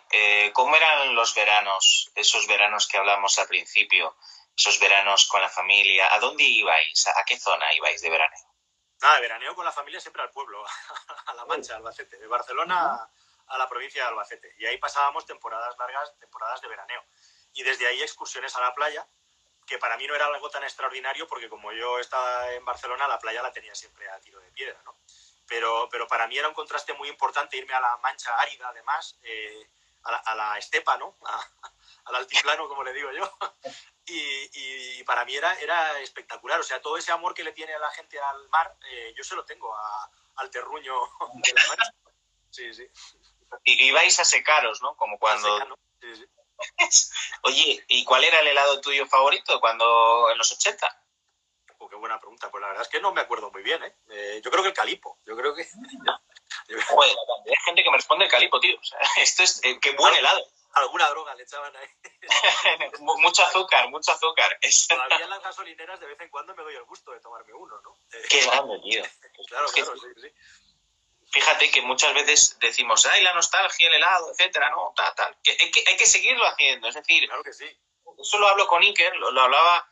¿cómo eran los veranos, esos veranos que hablamos al principio? Esos veranos con la familia? ¿A dónde ibais? ¿A qué zona ibais de veraneo? Nada, veraneo con la familia siempre al pueblo, [laughs] a La Mancha, Albacete, de Barcelona a la provincia de Albacete. Y ahí pasábamos temporadas largas, temporadas de veraneo. Y desde ahí excursiones a la playa, que para mí no era algo tan extraordinario porque como yo estaba en Barcelona, la playa la tenía siempre a tiro de piedra, ¿no? Pero, pero para mí era un contraste muy importante irme a la Mancha árida, además, eh, a la, estepa, ¿no? [laughs] al altiplano, como le digo yo. Y, para mí era, era espectacular. O sea, todo ese amor que le tiene a la gente al mar, eh, yo se lo tengo al terruño [laughs] de la mar. Sí, sí. Y ibais a secaros, ¿no? Como cuando... [laughs] Oye, ¿y cuál era el helado tuyo favorito cuando en los 80? Oh, qué buena pregunta. Pues la verdad es que no me acuerdo muy bien, ¿eh? eh yo creo que el calipo. Yo creo que... Joder, hay gente que me responde el calipo, tío. [laughs] esto es... Eh, qué buen helado alguna droga le echaban ahí. [laughs] mucho azúcar, mucho azúcar. Todavía en las gasolineras de vez en cuando me doy el gusto de tomarme uno, ¿no? Qué grande, tío. claro, claro, sí, sí. Fíjate que muchas veces decimos, ay, la nostalgia, el helado, etcétera, ¿no? Tal, tal. Que hay, que hay que seguirlo haciendo, es decir... Claro que sí. Eso lo hablo con Iker, lo, hablaba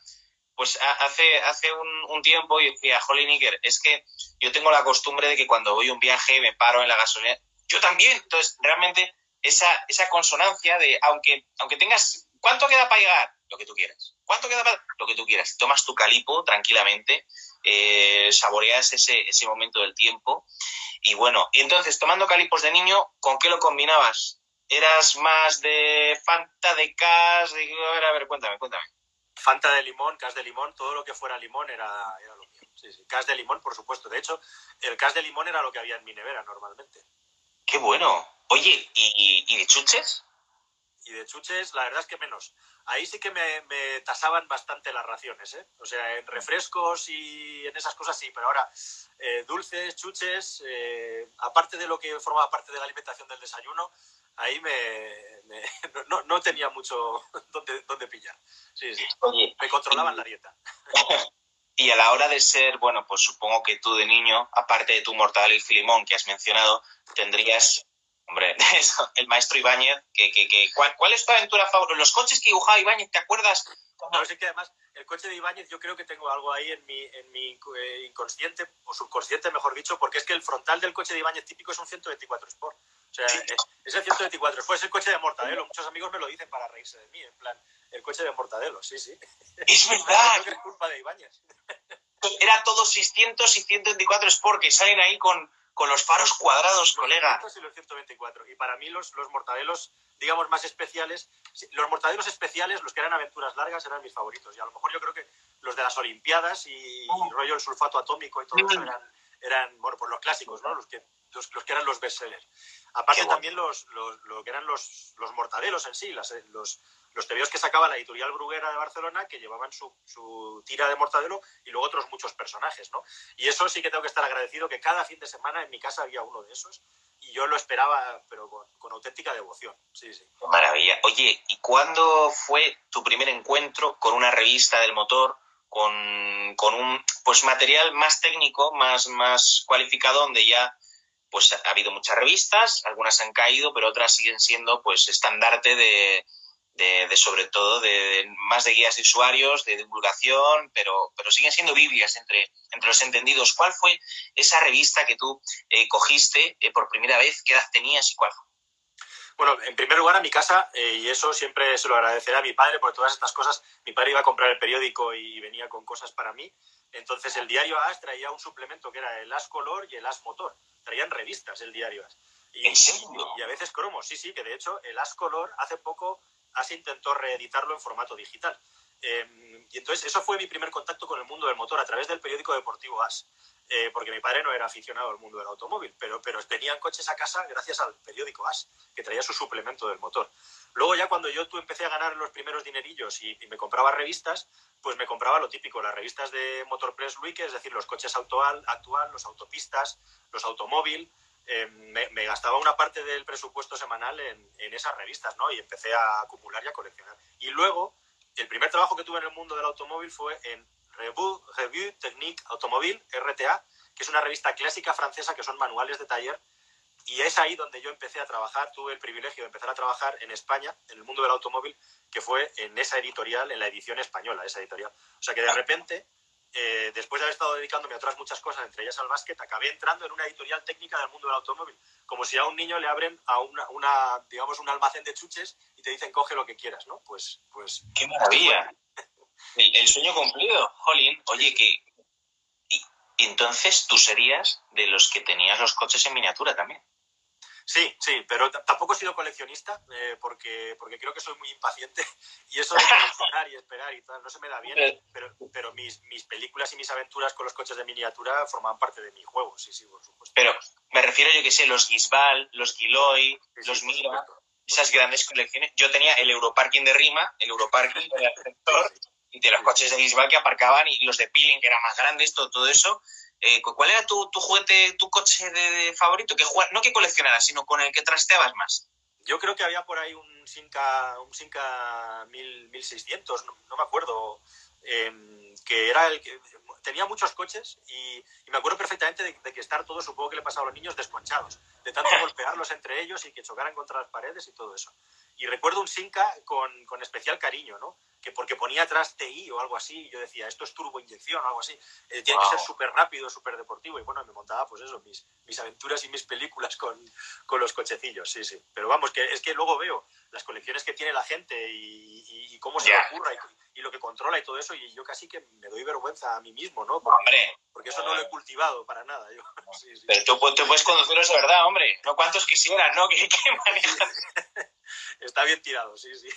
pues hace, hace un, tiempo y decía, Jolly Iker, es que yo tengo la costumbre de que cuando voy a un viaje me paro en la gasolina. Yo también, entonces realmente esa, esa consonancia de, aunque, aunque tengas, ¿cuánto queda para llegar? Lo que tú quieras. ¿Cuánto queda para...? Lo que tú quieras. Tomas tu calipo tranquilamente, eh, saboreas ese, ese momento del tiempo. Y bueno, entonces, tomando calipos de niño, ¿con qué lo combinabas? ¿Eras más de Fanta, de Cas? De... A ver, a ver, cuéntame, cuéntame. Fanta de limón, Cas de limón, todo lo que fuera limón era, era lo mío. Sí, sí. Cas de limón, por supuesto. De hecho, el Cas de limón era lo que había en mi nevera normalmente. Qué bueno. Oye, ¿y, de chuches? Y de chuches, la verdad es que menos. Ahí sí que me, tasaban bastante las raciones, ¿eh? O sea, en refrescos y en esas cosas sí, pero ahora eh, dulces, chuches, eh, aparte de lo que formaba parte de la alimentación del desayuno, ahí me, [laughs] no, tenía mucho [laughs] donde, donde pillar. Sí, sí. Oye, me controlaban la dieta. [laughs] Y a la hora de ser, bueno, pues supongo que tú de niño, aparte de tu mortal y filimón que has mencionado, tendrías, hombre, [laughs] el maestro Ibáñez, que, que, que ¿cuál, ¿cuál, es tu aventura favorita? Los coches que dibujaba Ibáñez, ¿te acuerdas? No, sé que además el coche de Ibáñez yo creo que tengo algo ahí en mi, en mi eh, inconsciente, o subconsciente mejor dicho, porque es que el frontal del coche de Ibáñez típico es un 124 Sport. O sea, es, el 124 Sport, es el coche de Mortadelo. Muchos amigos me lo dicen para reírse de mí, en plan, el coche de Mortadelo, sí, sí. Es [laughs] verdad. es culpa de Ibáñez. Era todo 600 y 124 Sport que salen ahí con, con los faros cuadrados, colega. y los 124. Y para mí los, los mortadelos, digamos, más especiales, los mortadelos especiales, los que eran aventuras largas, eran mis favoritos. Y a lo mejor yo creo que los de las Olimpiadas y, oh. rollo el sulfato atómico y todo eso mm. eran, eran bueno, pues los clásicos, ¿no? Los que, los, que eran los bestsellers. Aparte también los, los, lo que eran los, los mortadelos en sí, las, los, los tebeos que sacaba la editorial Bruguera de Barcelona, que llevaban su, su, tira de Mortadelo y luego otros muchos personajes, ¿no? Y eso sí que tengo que estar agradecido, que cada fin de semana en mi casa había uno de esos y yo lo esperaba, pero con, auténtica devoción. Sí, sí. Maravilla. Oye, ¿y cuándo fue tu primer encuentro con una revista del motor? Con, con un pues material más técnico, más, más cualificado, donde ya pues ha habido muchas revistas, algunas han caído, pero otras siguen siendo pues estandarte de, de, sobre todo de, más de guías de usuarios, de divulgación, pero, pero siguen siendo Biblias entre, entre los entendidos. ¿Cuál fue esa revista que tú eh, cogiste eh, por primera vez? ¿Qué edad tenías y cuál fue? Bueno, en primer lugar a mi casa, eh, y eso siempre se lo agradeceré a mi padre, por todas estas cosas, mi padre iba a comprar el periódico y venía con cosas para mí. Entonces el diario AS traía un suplemento que era el AS Color y el AS Motor. Traían revistas el diario AS. Y, ¿En serio? Y a veces cromos, sí, sí, que de hecho el AS Color hace poco AS intentó reeditarlo en formato digital. Em, y entonces eso fue mi primer contacto con el mundo del motor a través del periódico deportivo AS, eh, porque mi padre no era aficionado al mundo del automóvil, pero, pero venían coches a casa gracias al periódico AS, que traía su suplemento del motor. Luego ya cuando yo tú empecé a ganar los primeros dinerillos y, me compraba revistas, pues me compraba lo típico, las revistas de Motor Press Week, es decir, los coches actual, actual los autopistas, los automóvil, eh, me, gastaba una parte del presupuesto semanal en, esas revistas, ¿no? Y empecé a acumular y a coleccionar. Y luego, el primer trabajo que tuve en el mundo del automóvil fue en Revue, Revue Technique Automobile, RTA, que es una revista clásica francesa que son manuales de taller. Y es ahí donde yo empecé a trabajar, tuve el privilegio de empezar a trabajar en España, en el mundo del automóvil, que fue en esa editorial, en la edición española, esa editorial. O sea que de repente eh, después de haber estado dedicándome a otras muchas cosas, entre ellas al básquet, acabé entrando en una editorial técnica del mundo del automóvil. Como si a un niño le abren a una, digamos, un almacén de chuches y te dicen coge lo que quieras, ¿no? Pues, pues. ¡Qué maravilla! [laughs] El, sueño cumplido, Jolín. Oye, que. Y, entonces tú serías de los que tenías los coches en miniatura también. Sí, sí, pero tampoco he sido coleccionista eh, porque, porque creo que soy muy impaciente [laughs] y eso de coleccionar y esperar y tal no se me da bien, pero, pero mis, mis películas y mis aventuras con los coches de miniatura forman parte de mi juego, sí, sí, por supuesto. Pero me refiero, yo que sé, los Gisbal, los Giloy, los Mira, esas grandes colecciones. Yo tenía el Europarking de Rima, el Europarking del sector, y de los coches de Gisbal que aparcaban y los de Peeling que eran más grandes, todo, todo eso. Eh, ¿Cuál era tu, tu, juguete, tu coche de, favorito? Que no que coleccionaras, sino con el que trasteabas más. Yo creo que había por ahí un Sinca, un Sinca 1600, no, me acuerdo, em, que era el que tenía muchos coches y, me acuerdo perfectamente de, que estar todos, supongo que le pasaba a los niños, desconchados, de tanto [laughs] golpearlos entre ellos y que chocaran contra las paredes y todo eso. Y recuerdo un Sinca con, con especial cariño, ¿no? que porque ponía atrás TI o algo así, y yo decía, esto es turbo inyección o algo así, eh, tiene que ser súper rápido, súper deportivo, y bueno, me montaba pues eso, mis, mis aventuras y mis películas con, con, los cochecillos, sí, sí. Pero vamos, que es que luego veo las colecciones que tiene la gente y, y, cómo se le ocurra y, lo que controla y todo eso, y yo casi que me doy vergüenza a mí mismo, ¿no? Porque, hombre, porque eso no lo he cultivado para nada. Yo, [laughs] sí, sí. Pero tú, tú, puedes conducirlo, es verdad, hombre. No cuántos quisieran, ¿no? [laughs] ¿Qué, qué Está bien tirado, sí, sí.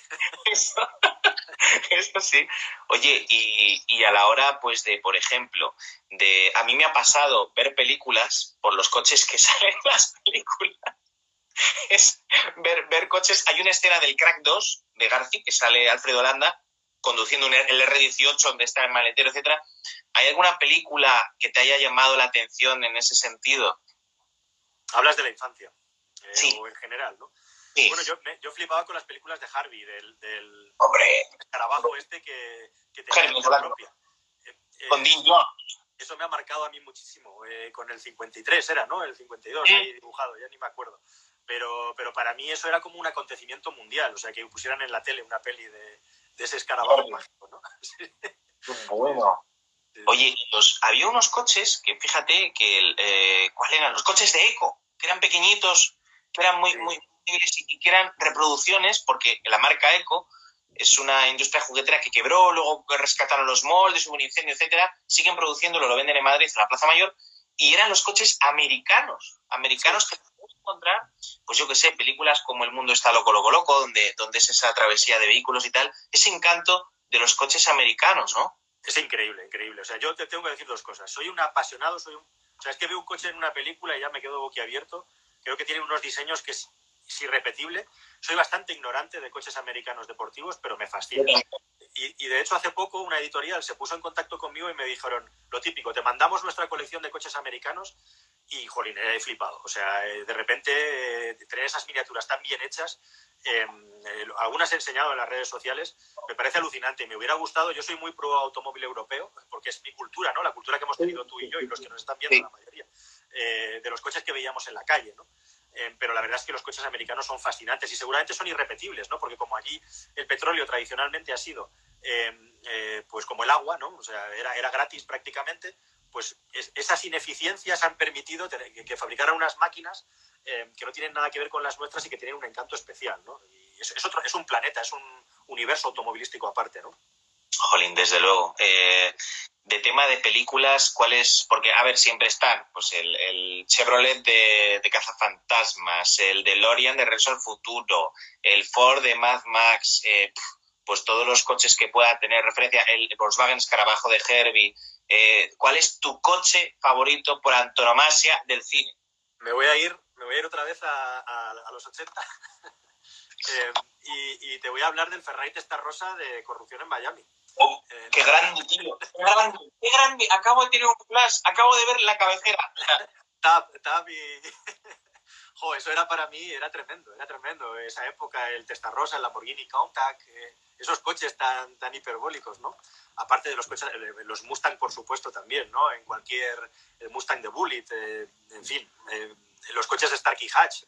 [laughs] Eso, sí. Oye, y, y, a la hora, pues, de, por ejemplo, de. A mí me ha pasado ver películas por los coches que [laughs] salen las películas. Es ver, ver coches. Hay una escena del Crack 2 de Garci que sale Alfredo Landa conduciendo un, el R18 donde está el maletero, etcétera. ¿Hay alguna película que te haya llamado la atención en ese sentido? Hablas de la infancia. Eh, sí. O en general, ¿no? Bueno, yo, me, yo flipaba con las películas de Harvey, del, del Hombre. escarabajo este que, que tenía Harvey, propia. Eh, eh, con Dean Jones. Eso me ha marcado a mí muchísimo. Eh, con el 53 era, ¿no? El 52, ¿Sí? ahí dibujado, ya ni me acuerdo. Pero, pero para mí eso era como un acontecimiento mundial, o sea, que pusieran en la tele una peli de, de ese escarabajo mágico, ¿no? [laughs] Bueno. Oye, los, había unos coches que, fíjate, que eh, ¿cuáles eran? Los coches de Eco, que eran pequeñitos, que eran muy, sí. muy, y que eran reproducciones, porque la marca Eco es una industria juguetera que quebró, luego rescataron los moldes, hubo un incendio, etcétera, siguen produciéndolo, lo venden en Madrid, en la Plaza Mayor, y eran los coches americanos, americanos sí. que podemos encontrar, pues yo que sé, películas como El mundo está loco, loco, loco, donde, donde es esa travesía de vehículos y tal, ese encanto de los coches americanos, ¿no? Es increíble, increíble. O sea, yo te tengo que decir dos cosas. Soy un apasionado, soy un... O sea, es que veo un coche en una película y ya me quedo boquiabierto. Creo que tiene unos diseños que es es irrepetible. Soy bastante ignorante de coches americanos deportivos, pero me fascina. Y, y, de hecho, hace poco una editorial se puso en contacto conmigo y me dijeron lo típico, te mandamos nuestra colección de coches americanos y, jolín, he flipado. O sea, eh, de repente, eh, tener esas miniaturas tan bien hechas, eh, algunas he enseñado en las redes sociales, me parece alucinante. Me hubiera gustado, yo soy muy pro automóvil europeo, porque es mi cultura, ¿no? La cultura que hemos tenido tú y yo y los que nos están viendo, la mayoría, de los coches que veíamos en la calle, ¿no? Eh, pero la verdad es que los coches americanos son fascinantes y seguramente son irrepetibles, ¿no? Porque como allí el petróleo tradicionalmente ha sido eh, eh, pues como el agua, ¿no? O sea, era, era gratis prácticamente, pues es, esas ineficiencias han permitido que, fabricaran unas máquinas que no tienen nada que ver con las nuestras y que tienen un encanto especial, ¿no? Y es, es, otro, es un planeta, es un universo automovilístico aparte, ¿no? Jolín, desde luego. Eh, de tema de películas, ¿cuáles? Porque, a ver, siempre están, pues el, el Chevrolet de, de Cazafantasmas, el DeLorean de Regreso al Futuro, el Ford de Mad Max, eh, pues todos los coches que pueda tener referencia, el Volkswagen Escarabajo de Herbie. Eh, ¿Cuál es tu coche favorito por antonomasia del cine? Me voy a ir, me voy a ir otra vez a los 80. [laughs] eh, y, y, te voy a hablar del Ferrari Testarossa de corrupción en Miami. Oh, ¡Qué grande, tío! ¡Qué grande! ¡Qué grande! Acabo de tener un flash, acabo de ver la cabecera. tap, tap y... jo, eso era para mí, era tremendo, era tremendo. Esa época, el Testarossa, el Lamborghini Countach, eh, esos coches tan, tan hiperbólicos, ¿no? Aparte de los coches, eh, los Mustang, por supuesto, también, ¿no? En cualquier... El Mustang de Bullet, eh, en fin, los coches de Starkey Hatch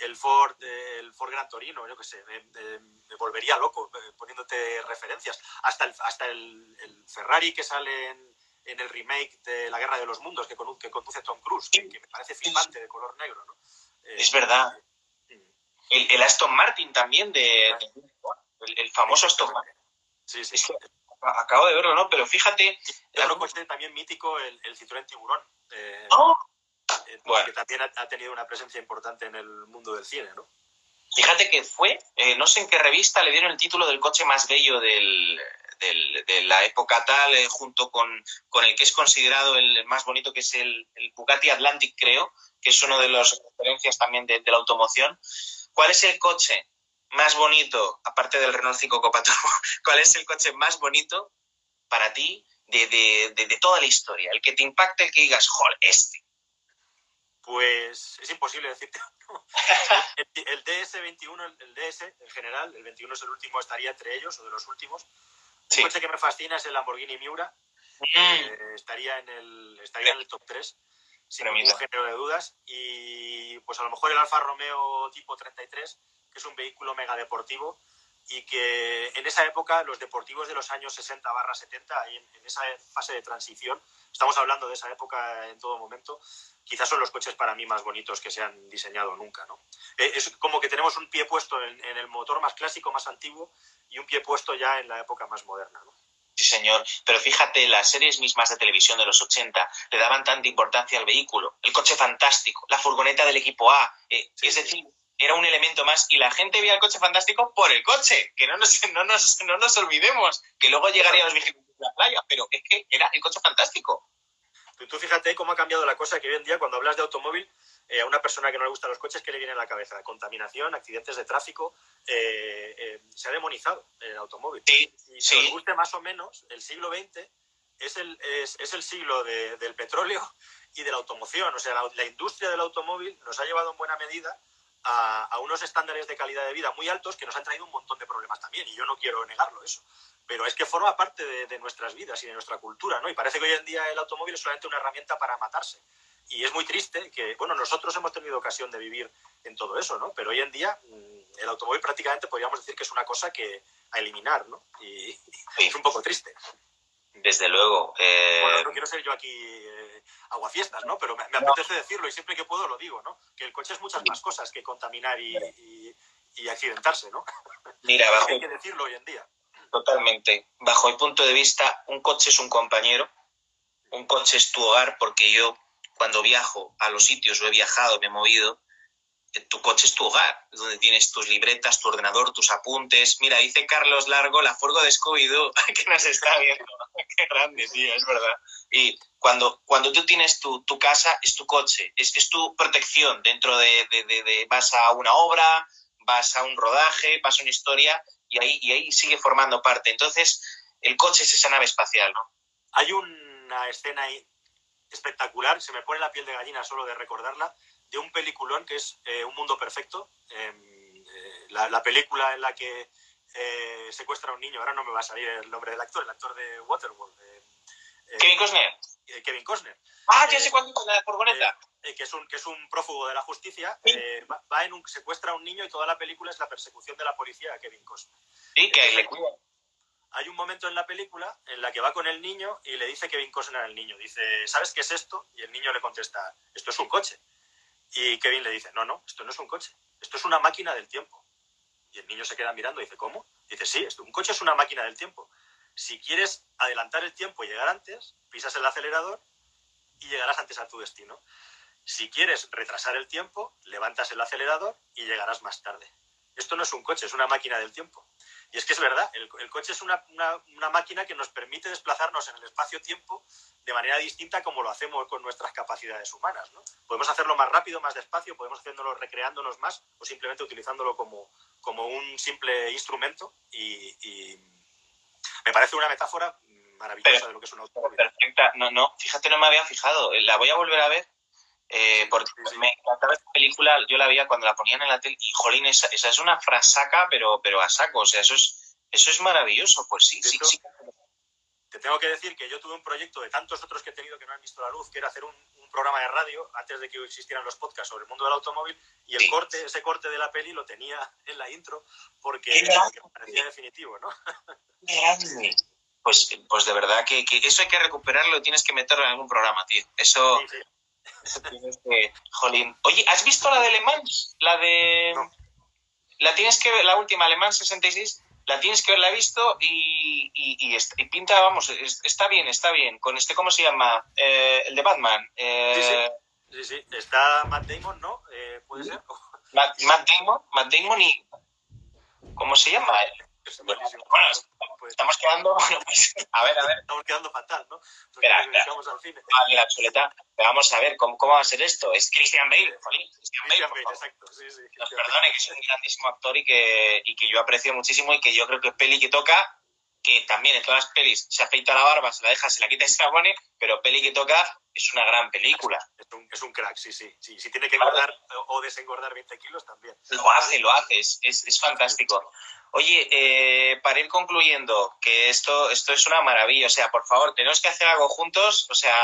el Ford, el Ford Gran Torino, yo qué sé, me, me, me, volvería loco eh, poniéndote referencias. Hasta el, hasta el, el Ferrari que sale en, en, el remake de La Guerra de los Mundos que, con, que conduce Tom Cruise, que, que, me parece flipante de color negro. ¿no? Eh, es verdad. Eh, el, el, Aston Martin también, de, de el, famoso Aston Martin. Sí, sí. Es que acabo de verlo, ¿no? Pero fíjate... Otro coche también mítico, el, el Citroën Tiburón. Eh, oh. Que también ha, tenido una presencia importante en el mundo del cine, ¿no? Fíjate que fue, eh, no sé en qué revista le dieron el título del coche más bello del, de la época tal, eh, junto con, con, el que es considerado el más bonito, que es el, el, Bugatti Atlantic, creo, que es uno de las referencias también de, de, la automoción. ¿Cuál es el coche más bonito, aparte del Renault 5 Copa Turbo, [laughs] cuál es el coche más bonito para ti de, de, toda la historia? El que te impacte, el que digas, joder, este. Es imposible decirte. [laughs] [laughs] el, DS21, el DS en general, el 21 es el último, estaría entre ellos o de los últimos. Un coche que me fascina es el Lamborghini Miura. Mm. Eh, estaría, en el, estaría en el top 3, sin ningún género de dudas. Y pues a lo mejor el Alfa Romeo tipo 33, que es un vehículo mega deportivo y que en esa época los deportivos de los años 60 barra 70, en, en esa fase de transición, estamos hablando de esa época en todo momento, quizás son los coches para mí más bonitos que se han diseñado nunca. ¿no? Eh, es como que tenemos un pie puesto en, en, el motor más clásico, más antiguo, y un pie puesto ya en la época más moderna. ¿no? Sí, señor. Pero fíjate, las series mismas de televisión de los 80 le daban tanta importancia al vehículo, el coche fantástico, la furgoneta del equipo A. Eh, es decir, era un elemento más y la gente veía el coche fantástico por el coche, que no nos, [laughs] no nos, no nos olvidemos, que luego llegarían los vigilantes de la playa, pero es que era el coche fantástico. Tú, fíjate cómo ha cambiado la cosa, que hoy en día cuando hablas de automóvil, eh, a una persona que no le gustan los coches, ¿qué le viene a la cabeza? Contaminación, accidentes de tráfico, eh, eh, se ha demonizado el automóvil. Sí, y si os guste más o menos, el siglo XX es el, es, es el siglo de, del petróleo y de la automoción. O sea, la, la, industria del automóvil nos ha llevado en buena medida a, a, unos estándares de calidad de vida muy altos que nos han traído un montón de problemas también. Y yo no quiero negarlo eso pero es que forma parte de, de, nuestras vidas y de nuestra cultura, ¿no? Y parece que hoy en día el automóvil es solamente una herramienta para matarse. Y es muy triste que, bueno, nosotros hemos tenido ocasión de vivir en todo eso, ¿no? Pero hoy en día mm, el automóvil prácticamente podríamos decir que es una cosa que a eliminar, ¿no? Y, [laughs] sí. es un poco triste. Desde luego. Eh... Bueno, no quiero ser yo aquí eh, aguafiestas, ¿no? Pero me, apetece decirlo y siempre que puedo lo digo, ¿no? Que el coche es muchas más cosas que contaminar y, y, y accidentarse, ¿no? Mira, [laughs] bajo... hay que decirlo hoy en día. Totalmente. Bajo mi punto de vista, un coche es un compañero, un coche es tu hogar, porque yo cuando viajo a los sitios, o he viajado, me he movido, tu coche es tu hogar, donde tienes tus libretas, tu ordenador, tus apuntes. Mira, dice Carlos Largo, la furgo de Scooby-Doo, [laughs] que nos está viendo. [laughs] Qué grande, tío, es verdad. Y cuando, cuando tú tienes tu, tu casa, es tu coche, es, es tu protección dentro de, de, de, de, vas a una obra, vas a un rodaje, vas a una historia, y ahí, y ahí sigue formando parte. Entonces, el coche es esa nave espacial, ¿no? Hay una escena ahí espectacular, se me pone la piel de gallina solo de recordarla, de un peliculón que es eh, Un Mundo Perfecto, eh, la, la, película en la que eh, secuestra a un niño, ahora no me va a salir el nombre del actor, el actor de Waterworld. Kevin Costner. Kevin Costner. Ah, ya sé cuándo, la furgoneta. que, es un, que es un prófugo de la justicia, ¿Sí? va, va, en un, secuestra a un niño y toda la película es la persecución de la policía a Kevin Costner. Sí, que le cuida hay un momento en la película en la que va con el niño y le dice Kevin Costner al niño, dice, ¿sabes qué es esto? Y el niño le contesta, esto es un coche. Y Kevin le dice, no, no, esto no es un coche, esto es una máquina del tiempo. Y el niño se queda mirando y dice, ¿cómo? Dice, sí, esto, un coche es una máquina del tiempo. Si quieres adelantar el tiempo y llegar antes, pisas el acelerador y llegarás antes a tu destino. Si quieres retrasar el tiempo, levantas el acelerador y llegarás más tarde. Esto no es un coche, es una máquina del tiempo. Y es que es verdad, el, el coche es una, una, una, máquina que nos permite desplazarnos en el espacio-tiempo de manera distinta como lo hacemos con nuestras capacidades humanas. ¿no? Podemos hacerlo más rápido, más despacio, podemos hacerlo recreándonos más o simplemente utilizándolo como, como un simple instrumento y, y, me parece una metáfora maravillosa Pero, de lo que es un automóvil. Perfecta, no, no, fíjate, no me había fijado, la voy a volver a ver eh, porque me encantaba esta película, yo la veía cuando la ponían en la tele y jolín, esa, esa, es una frasaca, pero, pero a saco, o sea, eso es, eso es maravilloso, pues sí, sí, sí. Te tengo que decir que yo tuve un proyecto de tantos otros que he tenido que no han visto la luz, que era hacer un, un programa de radio antes de que existieran los podcasts sobre el mundo del automóvil y el sí. corte, ese corte de la peli lo tenía [laughs] en la intro porque, me parecía definitivo, ¿no? [laughs] Pues, pues de verdad que, que, eso hay que recuperarlo, tienes que meterlo en algún programa, tío. Eso, sí, sí. Tienes que, jolín. Oye, ¿has visto la de Le Mans? La de. No. La tienes que ver, la última, Le Mans 66. La tienes que ver, la he visto y, y, y, y pinta, vamos, está bien, está bien. Con este, ¿cómo se llama? Eh, el de Batman. Eh, sí, sí. Sí, sí. Está Matt Damon, ¿no? Eh, ¿Puede ser? Matt, Damon, Matt Damon y... ¿Cómo se llama? Bueno, pues, estamos quedando. [laughs] Pues, a ver, a ver. Estamos quedando fatal, ¿no? espera, espera. Al cine. Ah, la chuleta. vamos a ver, ¿cómo, ¿cómo, va a ser esto? Es Christian Bale, Jolín. Christian, Bale, Bale exacto. Sí, sí, Nos perdone, que es un grandísimo actor y que, y que yo aprecio muchísimo y que yo creo que peli que toca que también en todas las pelis se afeita la barba, se la deja, se la quita y se la pone, pero peli que toca es una gran película. Es un, crack, sí, sí, Si tiene que engordar o desengordar 20 kilos, también. Lo hace, lo hace, es, es, fantástico. Oye, eh, para ir concluyendo, que esto, esto es una maravilla, o sea, por favor, tenemos que hacer algo juntos, o sea...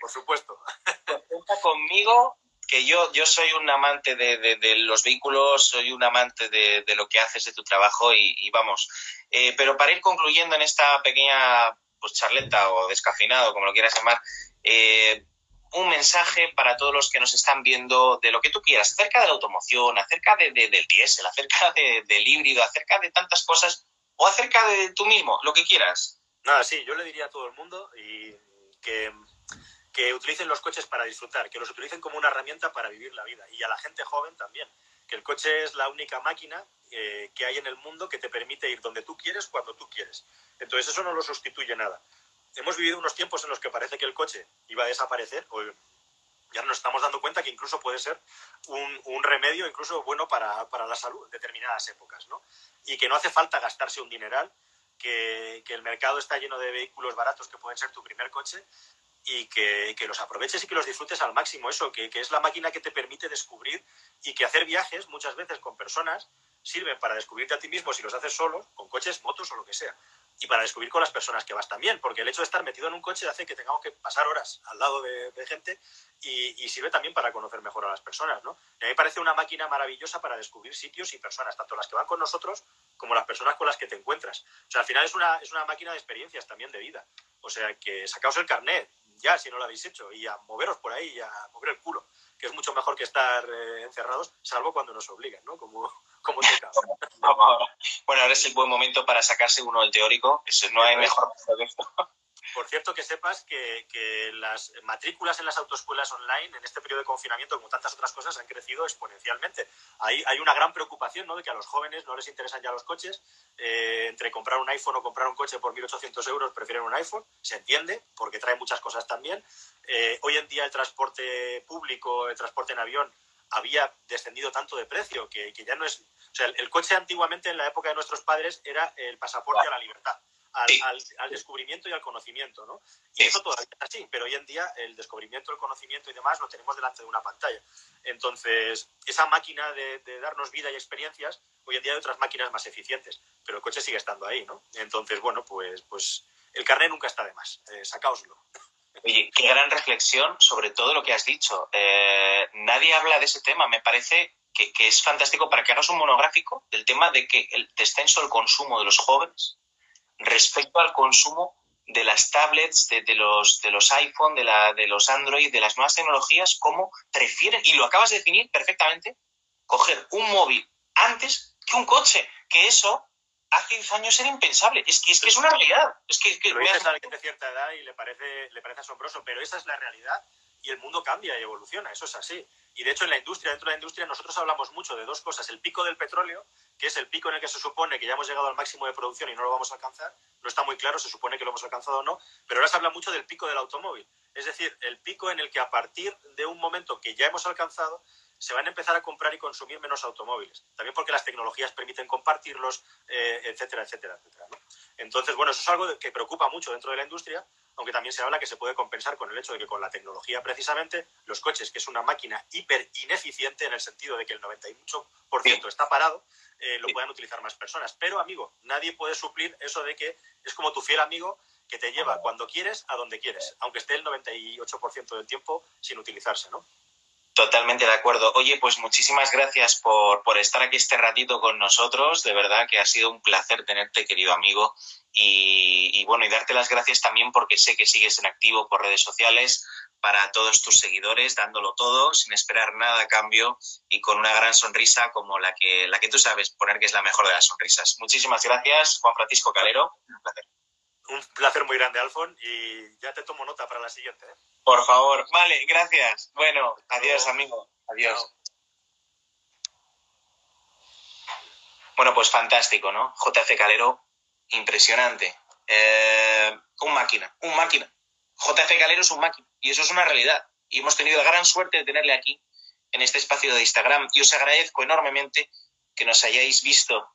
Por supuesto. Cuenta conmigo, que yo, yo soy un amante de, los vehículos, soy un amante de, lo que haces de tu trabajo y, vamos. Eh, pero para ir concluyendo en esta pequeña pues, charleta o descafinado, como lo quieras llamar, eh, un mensaje para todos los que nos están viendo de lo que tú quieras, acerca de la automoción, acerca de, del diésel, acerca [laughs] del híbrido, acerca de tantas cosas, o acerca de tú mismo, lo que quieras. Nada, sí, yo le diría a todo el mundo y que que utilicen los coches para disfrutar, que los utilicen como una herramienta para vivir la vida. Y a la gente joven también, que el coche es la única máquina eh, que hay en el mundo que te permite ir donde tú quieres, cuando tú quieres. Entonces eso no lo sustituye nada. Hemos vivido unos tiempos en los que parece que el coche iba a desaparecer, o ya nos estamos dando cuenta que incluso puede ser un, remedio incluso bueno para, la salud en determinadas épocas, ¿no? Y que no hace falta gastarse un dineral, que, que el mercado está lleno de vehículos baratos que pueden ser tu primer coche y que, los aproveches y que los disfrutes al máximo. Eso, que, es la máquina que te permite descubrir y que hacer viajes muchas veces con personas sirven para descubrirte a ti mismo si los haces solos, con coches, motos o lo que sea. Y para descubrir con las personas que vas también, porque el hecho de estar metido en un coche hace que tengamos que pasar horas al lado de, gente y, sirve también para conocer mejor a las personas. ¿no? a mí me parece una máquina maravillosa para descubrir sitios y personas, tanto las que van con nosotros como las personas con las que te encuentras. O sea, al final es una, es una máquina de experiencias también de vida. O sea, que sacaos el carnet, ya si no lo habéis hecho y a moveros por ahí y a mover el culo, que es mucho mejor que estar eh, encerrados, salvo cuando nos obligan, ¿no? Como, [laughs] como toca. bueno, ahora es el buen momento para sacarse uno del teórico, eso no hay mejor [laughs] que esto. Por cierto, que sepas que, las matrículas en las autoescuelas online en este periodo de confinamiento, como tantas otras cosas, han crecido exponencialmente. Hay, hay una gran preocupación ¿no? de que a los jóvenes no les interesan ya los coches. Eh, entre comprar un iPhone o comprar un coche por 1.800 euros, prefieren un iPhone. Se entiende, porque trae muchas cosas también. Eh, hoy en día el transporte público, el transporte en avión, había descendido tanto de precio que, ya no es... O sea, el, coche antiguamente, en la época de nuestros padres, era el pasaporte a la libertad al, descubrimiento y al conocimiento, ¿no? Y eso todavía es así, pero hoy en día el descubrimiento, el conocimiento y demás lo tenemos delante de una pantalla. Entonces, esa máquina de, darnos vida y experiencias, hoy en día hay otras máquinas más eficientes, pero el coche sigue estando ahí, ¿no? Entonces, bueno, pues, pues el carnet nunca está de más, eh, sacaoslo. Oye, qué gran reflexión sobre todo lo que has dicho. Eh, nadie habla de ese tema, me parece que, es fantástico para que hagas un monográfico del tema de que el descenso del consumo de los jóvenes respecto al consumo de las tablets, de, los, de los iPhone, de, la, de los Android, de las nuevas tecnologías, cómo prefieren, y lo acabas de definir perfectamente, coger un móvil antes que un coche, que eso hace 10 años era impensable. Es que es, que es una realidad. Es que, que lo dices a alguien de cierta edad y le parece, le parece asombroso, pero esa es la realidad y el mundo cambia y evoluciona, eso es así. Y de hecho en la industria, dentro de la industria, nosotros hablamos mucho de dos cosas. El pico del petróleo, que es el pico en el que se supone que ya hemos llegado al máximo de producción y no lo vamos a alcanzar. No está muy claro, se supone que lo hemos alcanzado o no, pero ahora se habla mucho del pico del automóvil. Es decir, el pico en el que a partir de un momento que ya hemos alcanzado, se van a empezar a comprar y consumir menos automóviles. También porque las tecnologías permiten compartirlos, eh, etcétera, etcétera, etcétera. Entonces, bueno, eso es algo que preocupa mucho dentro de la industria, aunque también se habla que se puede compensar con el hecho de que con la tecnología, precisamente, los coches, que es una máquina hiper ineficiente en el sentido de que el 98% está parado, eh, lo puedan utilizar más personas. Pero, amigo, nadie puede suplir eso de que es como tu fiel amigo que te lleva cuando quieres a donde quieres, aunque esté el 98% del tiempo sin utilizarse, ¿no? Totalmente de acuerdo. Oye, pues muchísimas gracias por, estar aquí este ratito con nosotros. De verdad que ha sido un placer tenerte, querido amigo. Y, bueno, y darte las gracias también porque sé que sigues en activo por redes sociales para todos tus seguidores, dándolo todo, sin esperar nada a cambio y con una gran sonrisa como la que, la que tú sabes poner que es la mejor de las sonrisas. Muchísimas gracias, Juan Francisco Calero. Un placer. Un placer muy grande, Alfon, y ya te tomo nota para la siguiente. ¿eh? Por favor. Vale, gracias. Bueno, adiós, amigo. Adiós. Bueno, pues fantástico, ¿no? JF Calero, impresionante. Eh, un máquina, un máquina. JF Calero es un máquina y eso es una realidad. Y hemos tenido la gran suerte de tenerle aquí en este espacio de Instagram y os agradezco enormemente que nos hayáis visto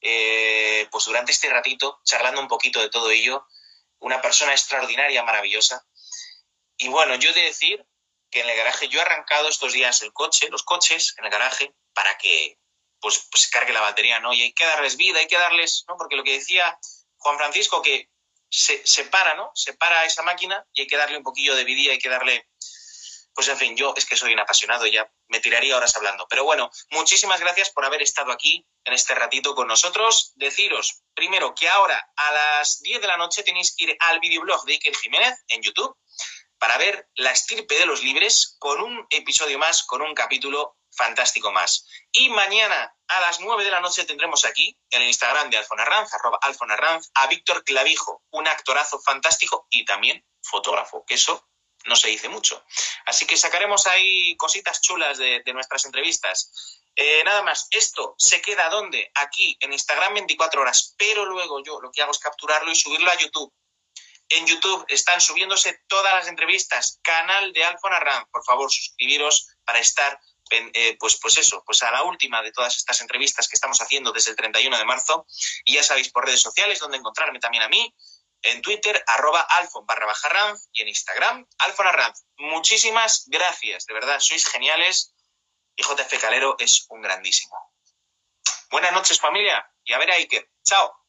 eh, pues durante este ratito charlando un poquito de todo ello. Una persona extraordinaria, maravillosa. Y bueno, yo he de decir que en el garaje yo he arrancado estos días el coche, los coches en el garaje, para que pues, pues cargue la batería, ¿no? Y hay que darles vida, hay que darles, ¿no? Porque lo que decía Juan Francisco, que se, se para, ¿no? Se para esa máquina y hay que darle un poquillo de vida, hay que darle pues en fin, yo es que soy un apasionado ya me tiraría horas hablando. Pero bueno, muchísimas gracias por haber estado aquí en este ratito con nosotros. Deciros, primero, que ahora a las 10 de la noche tenéis que ir al videoblog de Iker Jiménez en YouTube para ver La estirpe de los libres con un episodio más, con un capítulo fantástico más. Y mañana a las 9 de la noche tendremos aquí, en el Instagram de Alfonarranz, arroba Alfonarranz, a Víctor Clavijo, un actorazo fantástico y también fotógrafo, que eso no se dice mucho. Así que sacaremos ahí cositas chulas de, nuestras entrevistas. Eh, nada más, esto se queda donde? Aquí, en Instagram 24 horas, pero luego yo lo que hago es capturarlo y subirlo a YouTube. En YouTube están subiéndose todas las entrevistas, canal de Alfon Arran. Por favor, suscribiros para estar, eh, pues, pues eso, pues a la última de todas estas entrevistas que estamos haciendo desde el 31 de marzo. Y ya sabéis por redes sociales dónde encontrarme también a mí en Twitter, arroba alfon barra baja ranz, y en Instagram, alfon arranz. Muchísimas gracias, de verdad, sois geniales y JF Calero es un grandísimo. Buenas noches familia y a ver a Iker. Chao.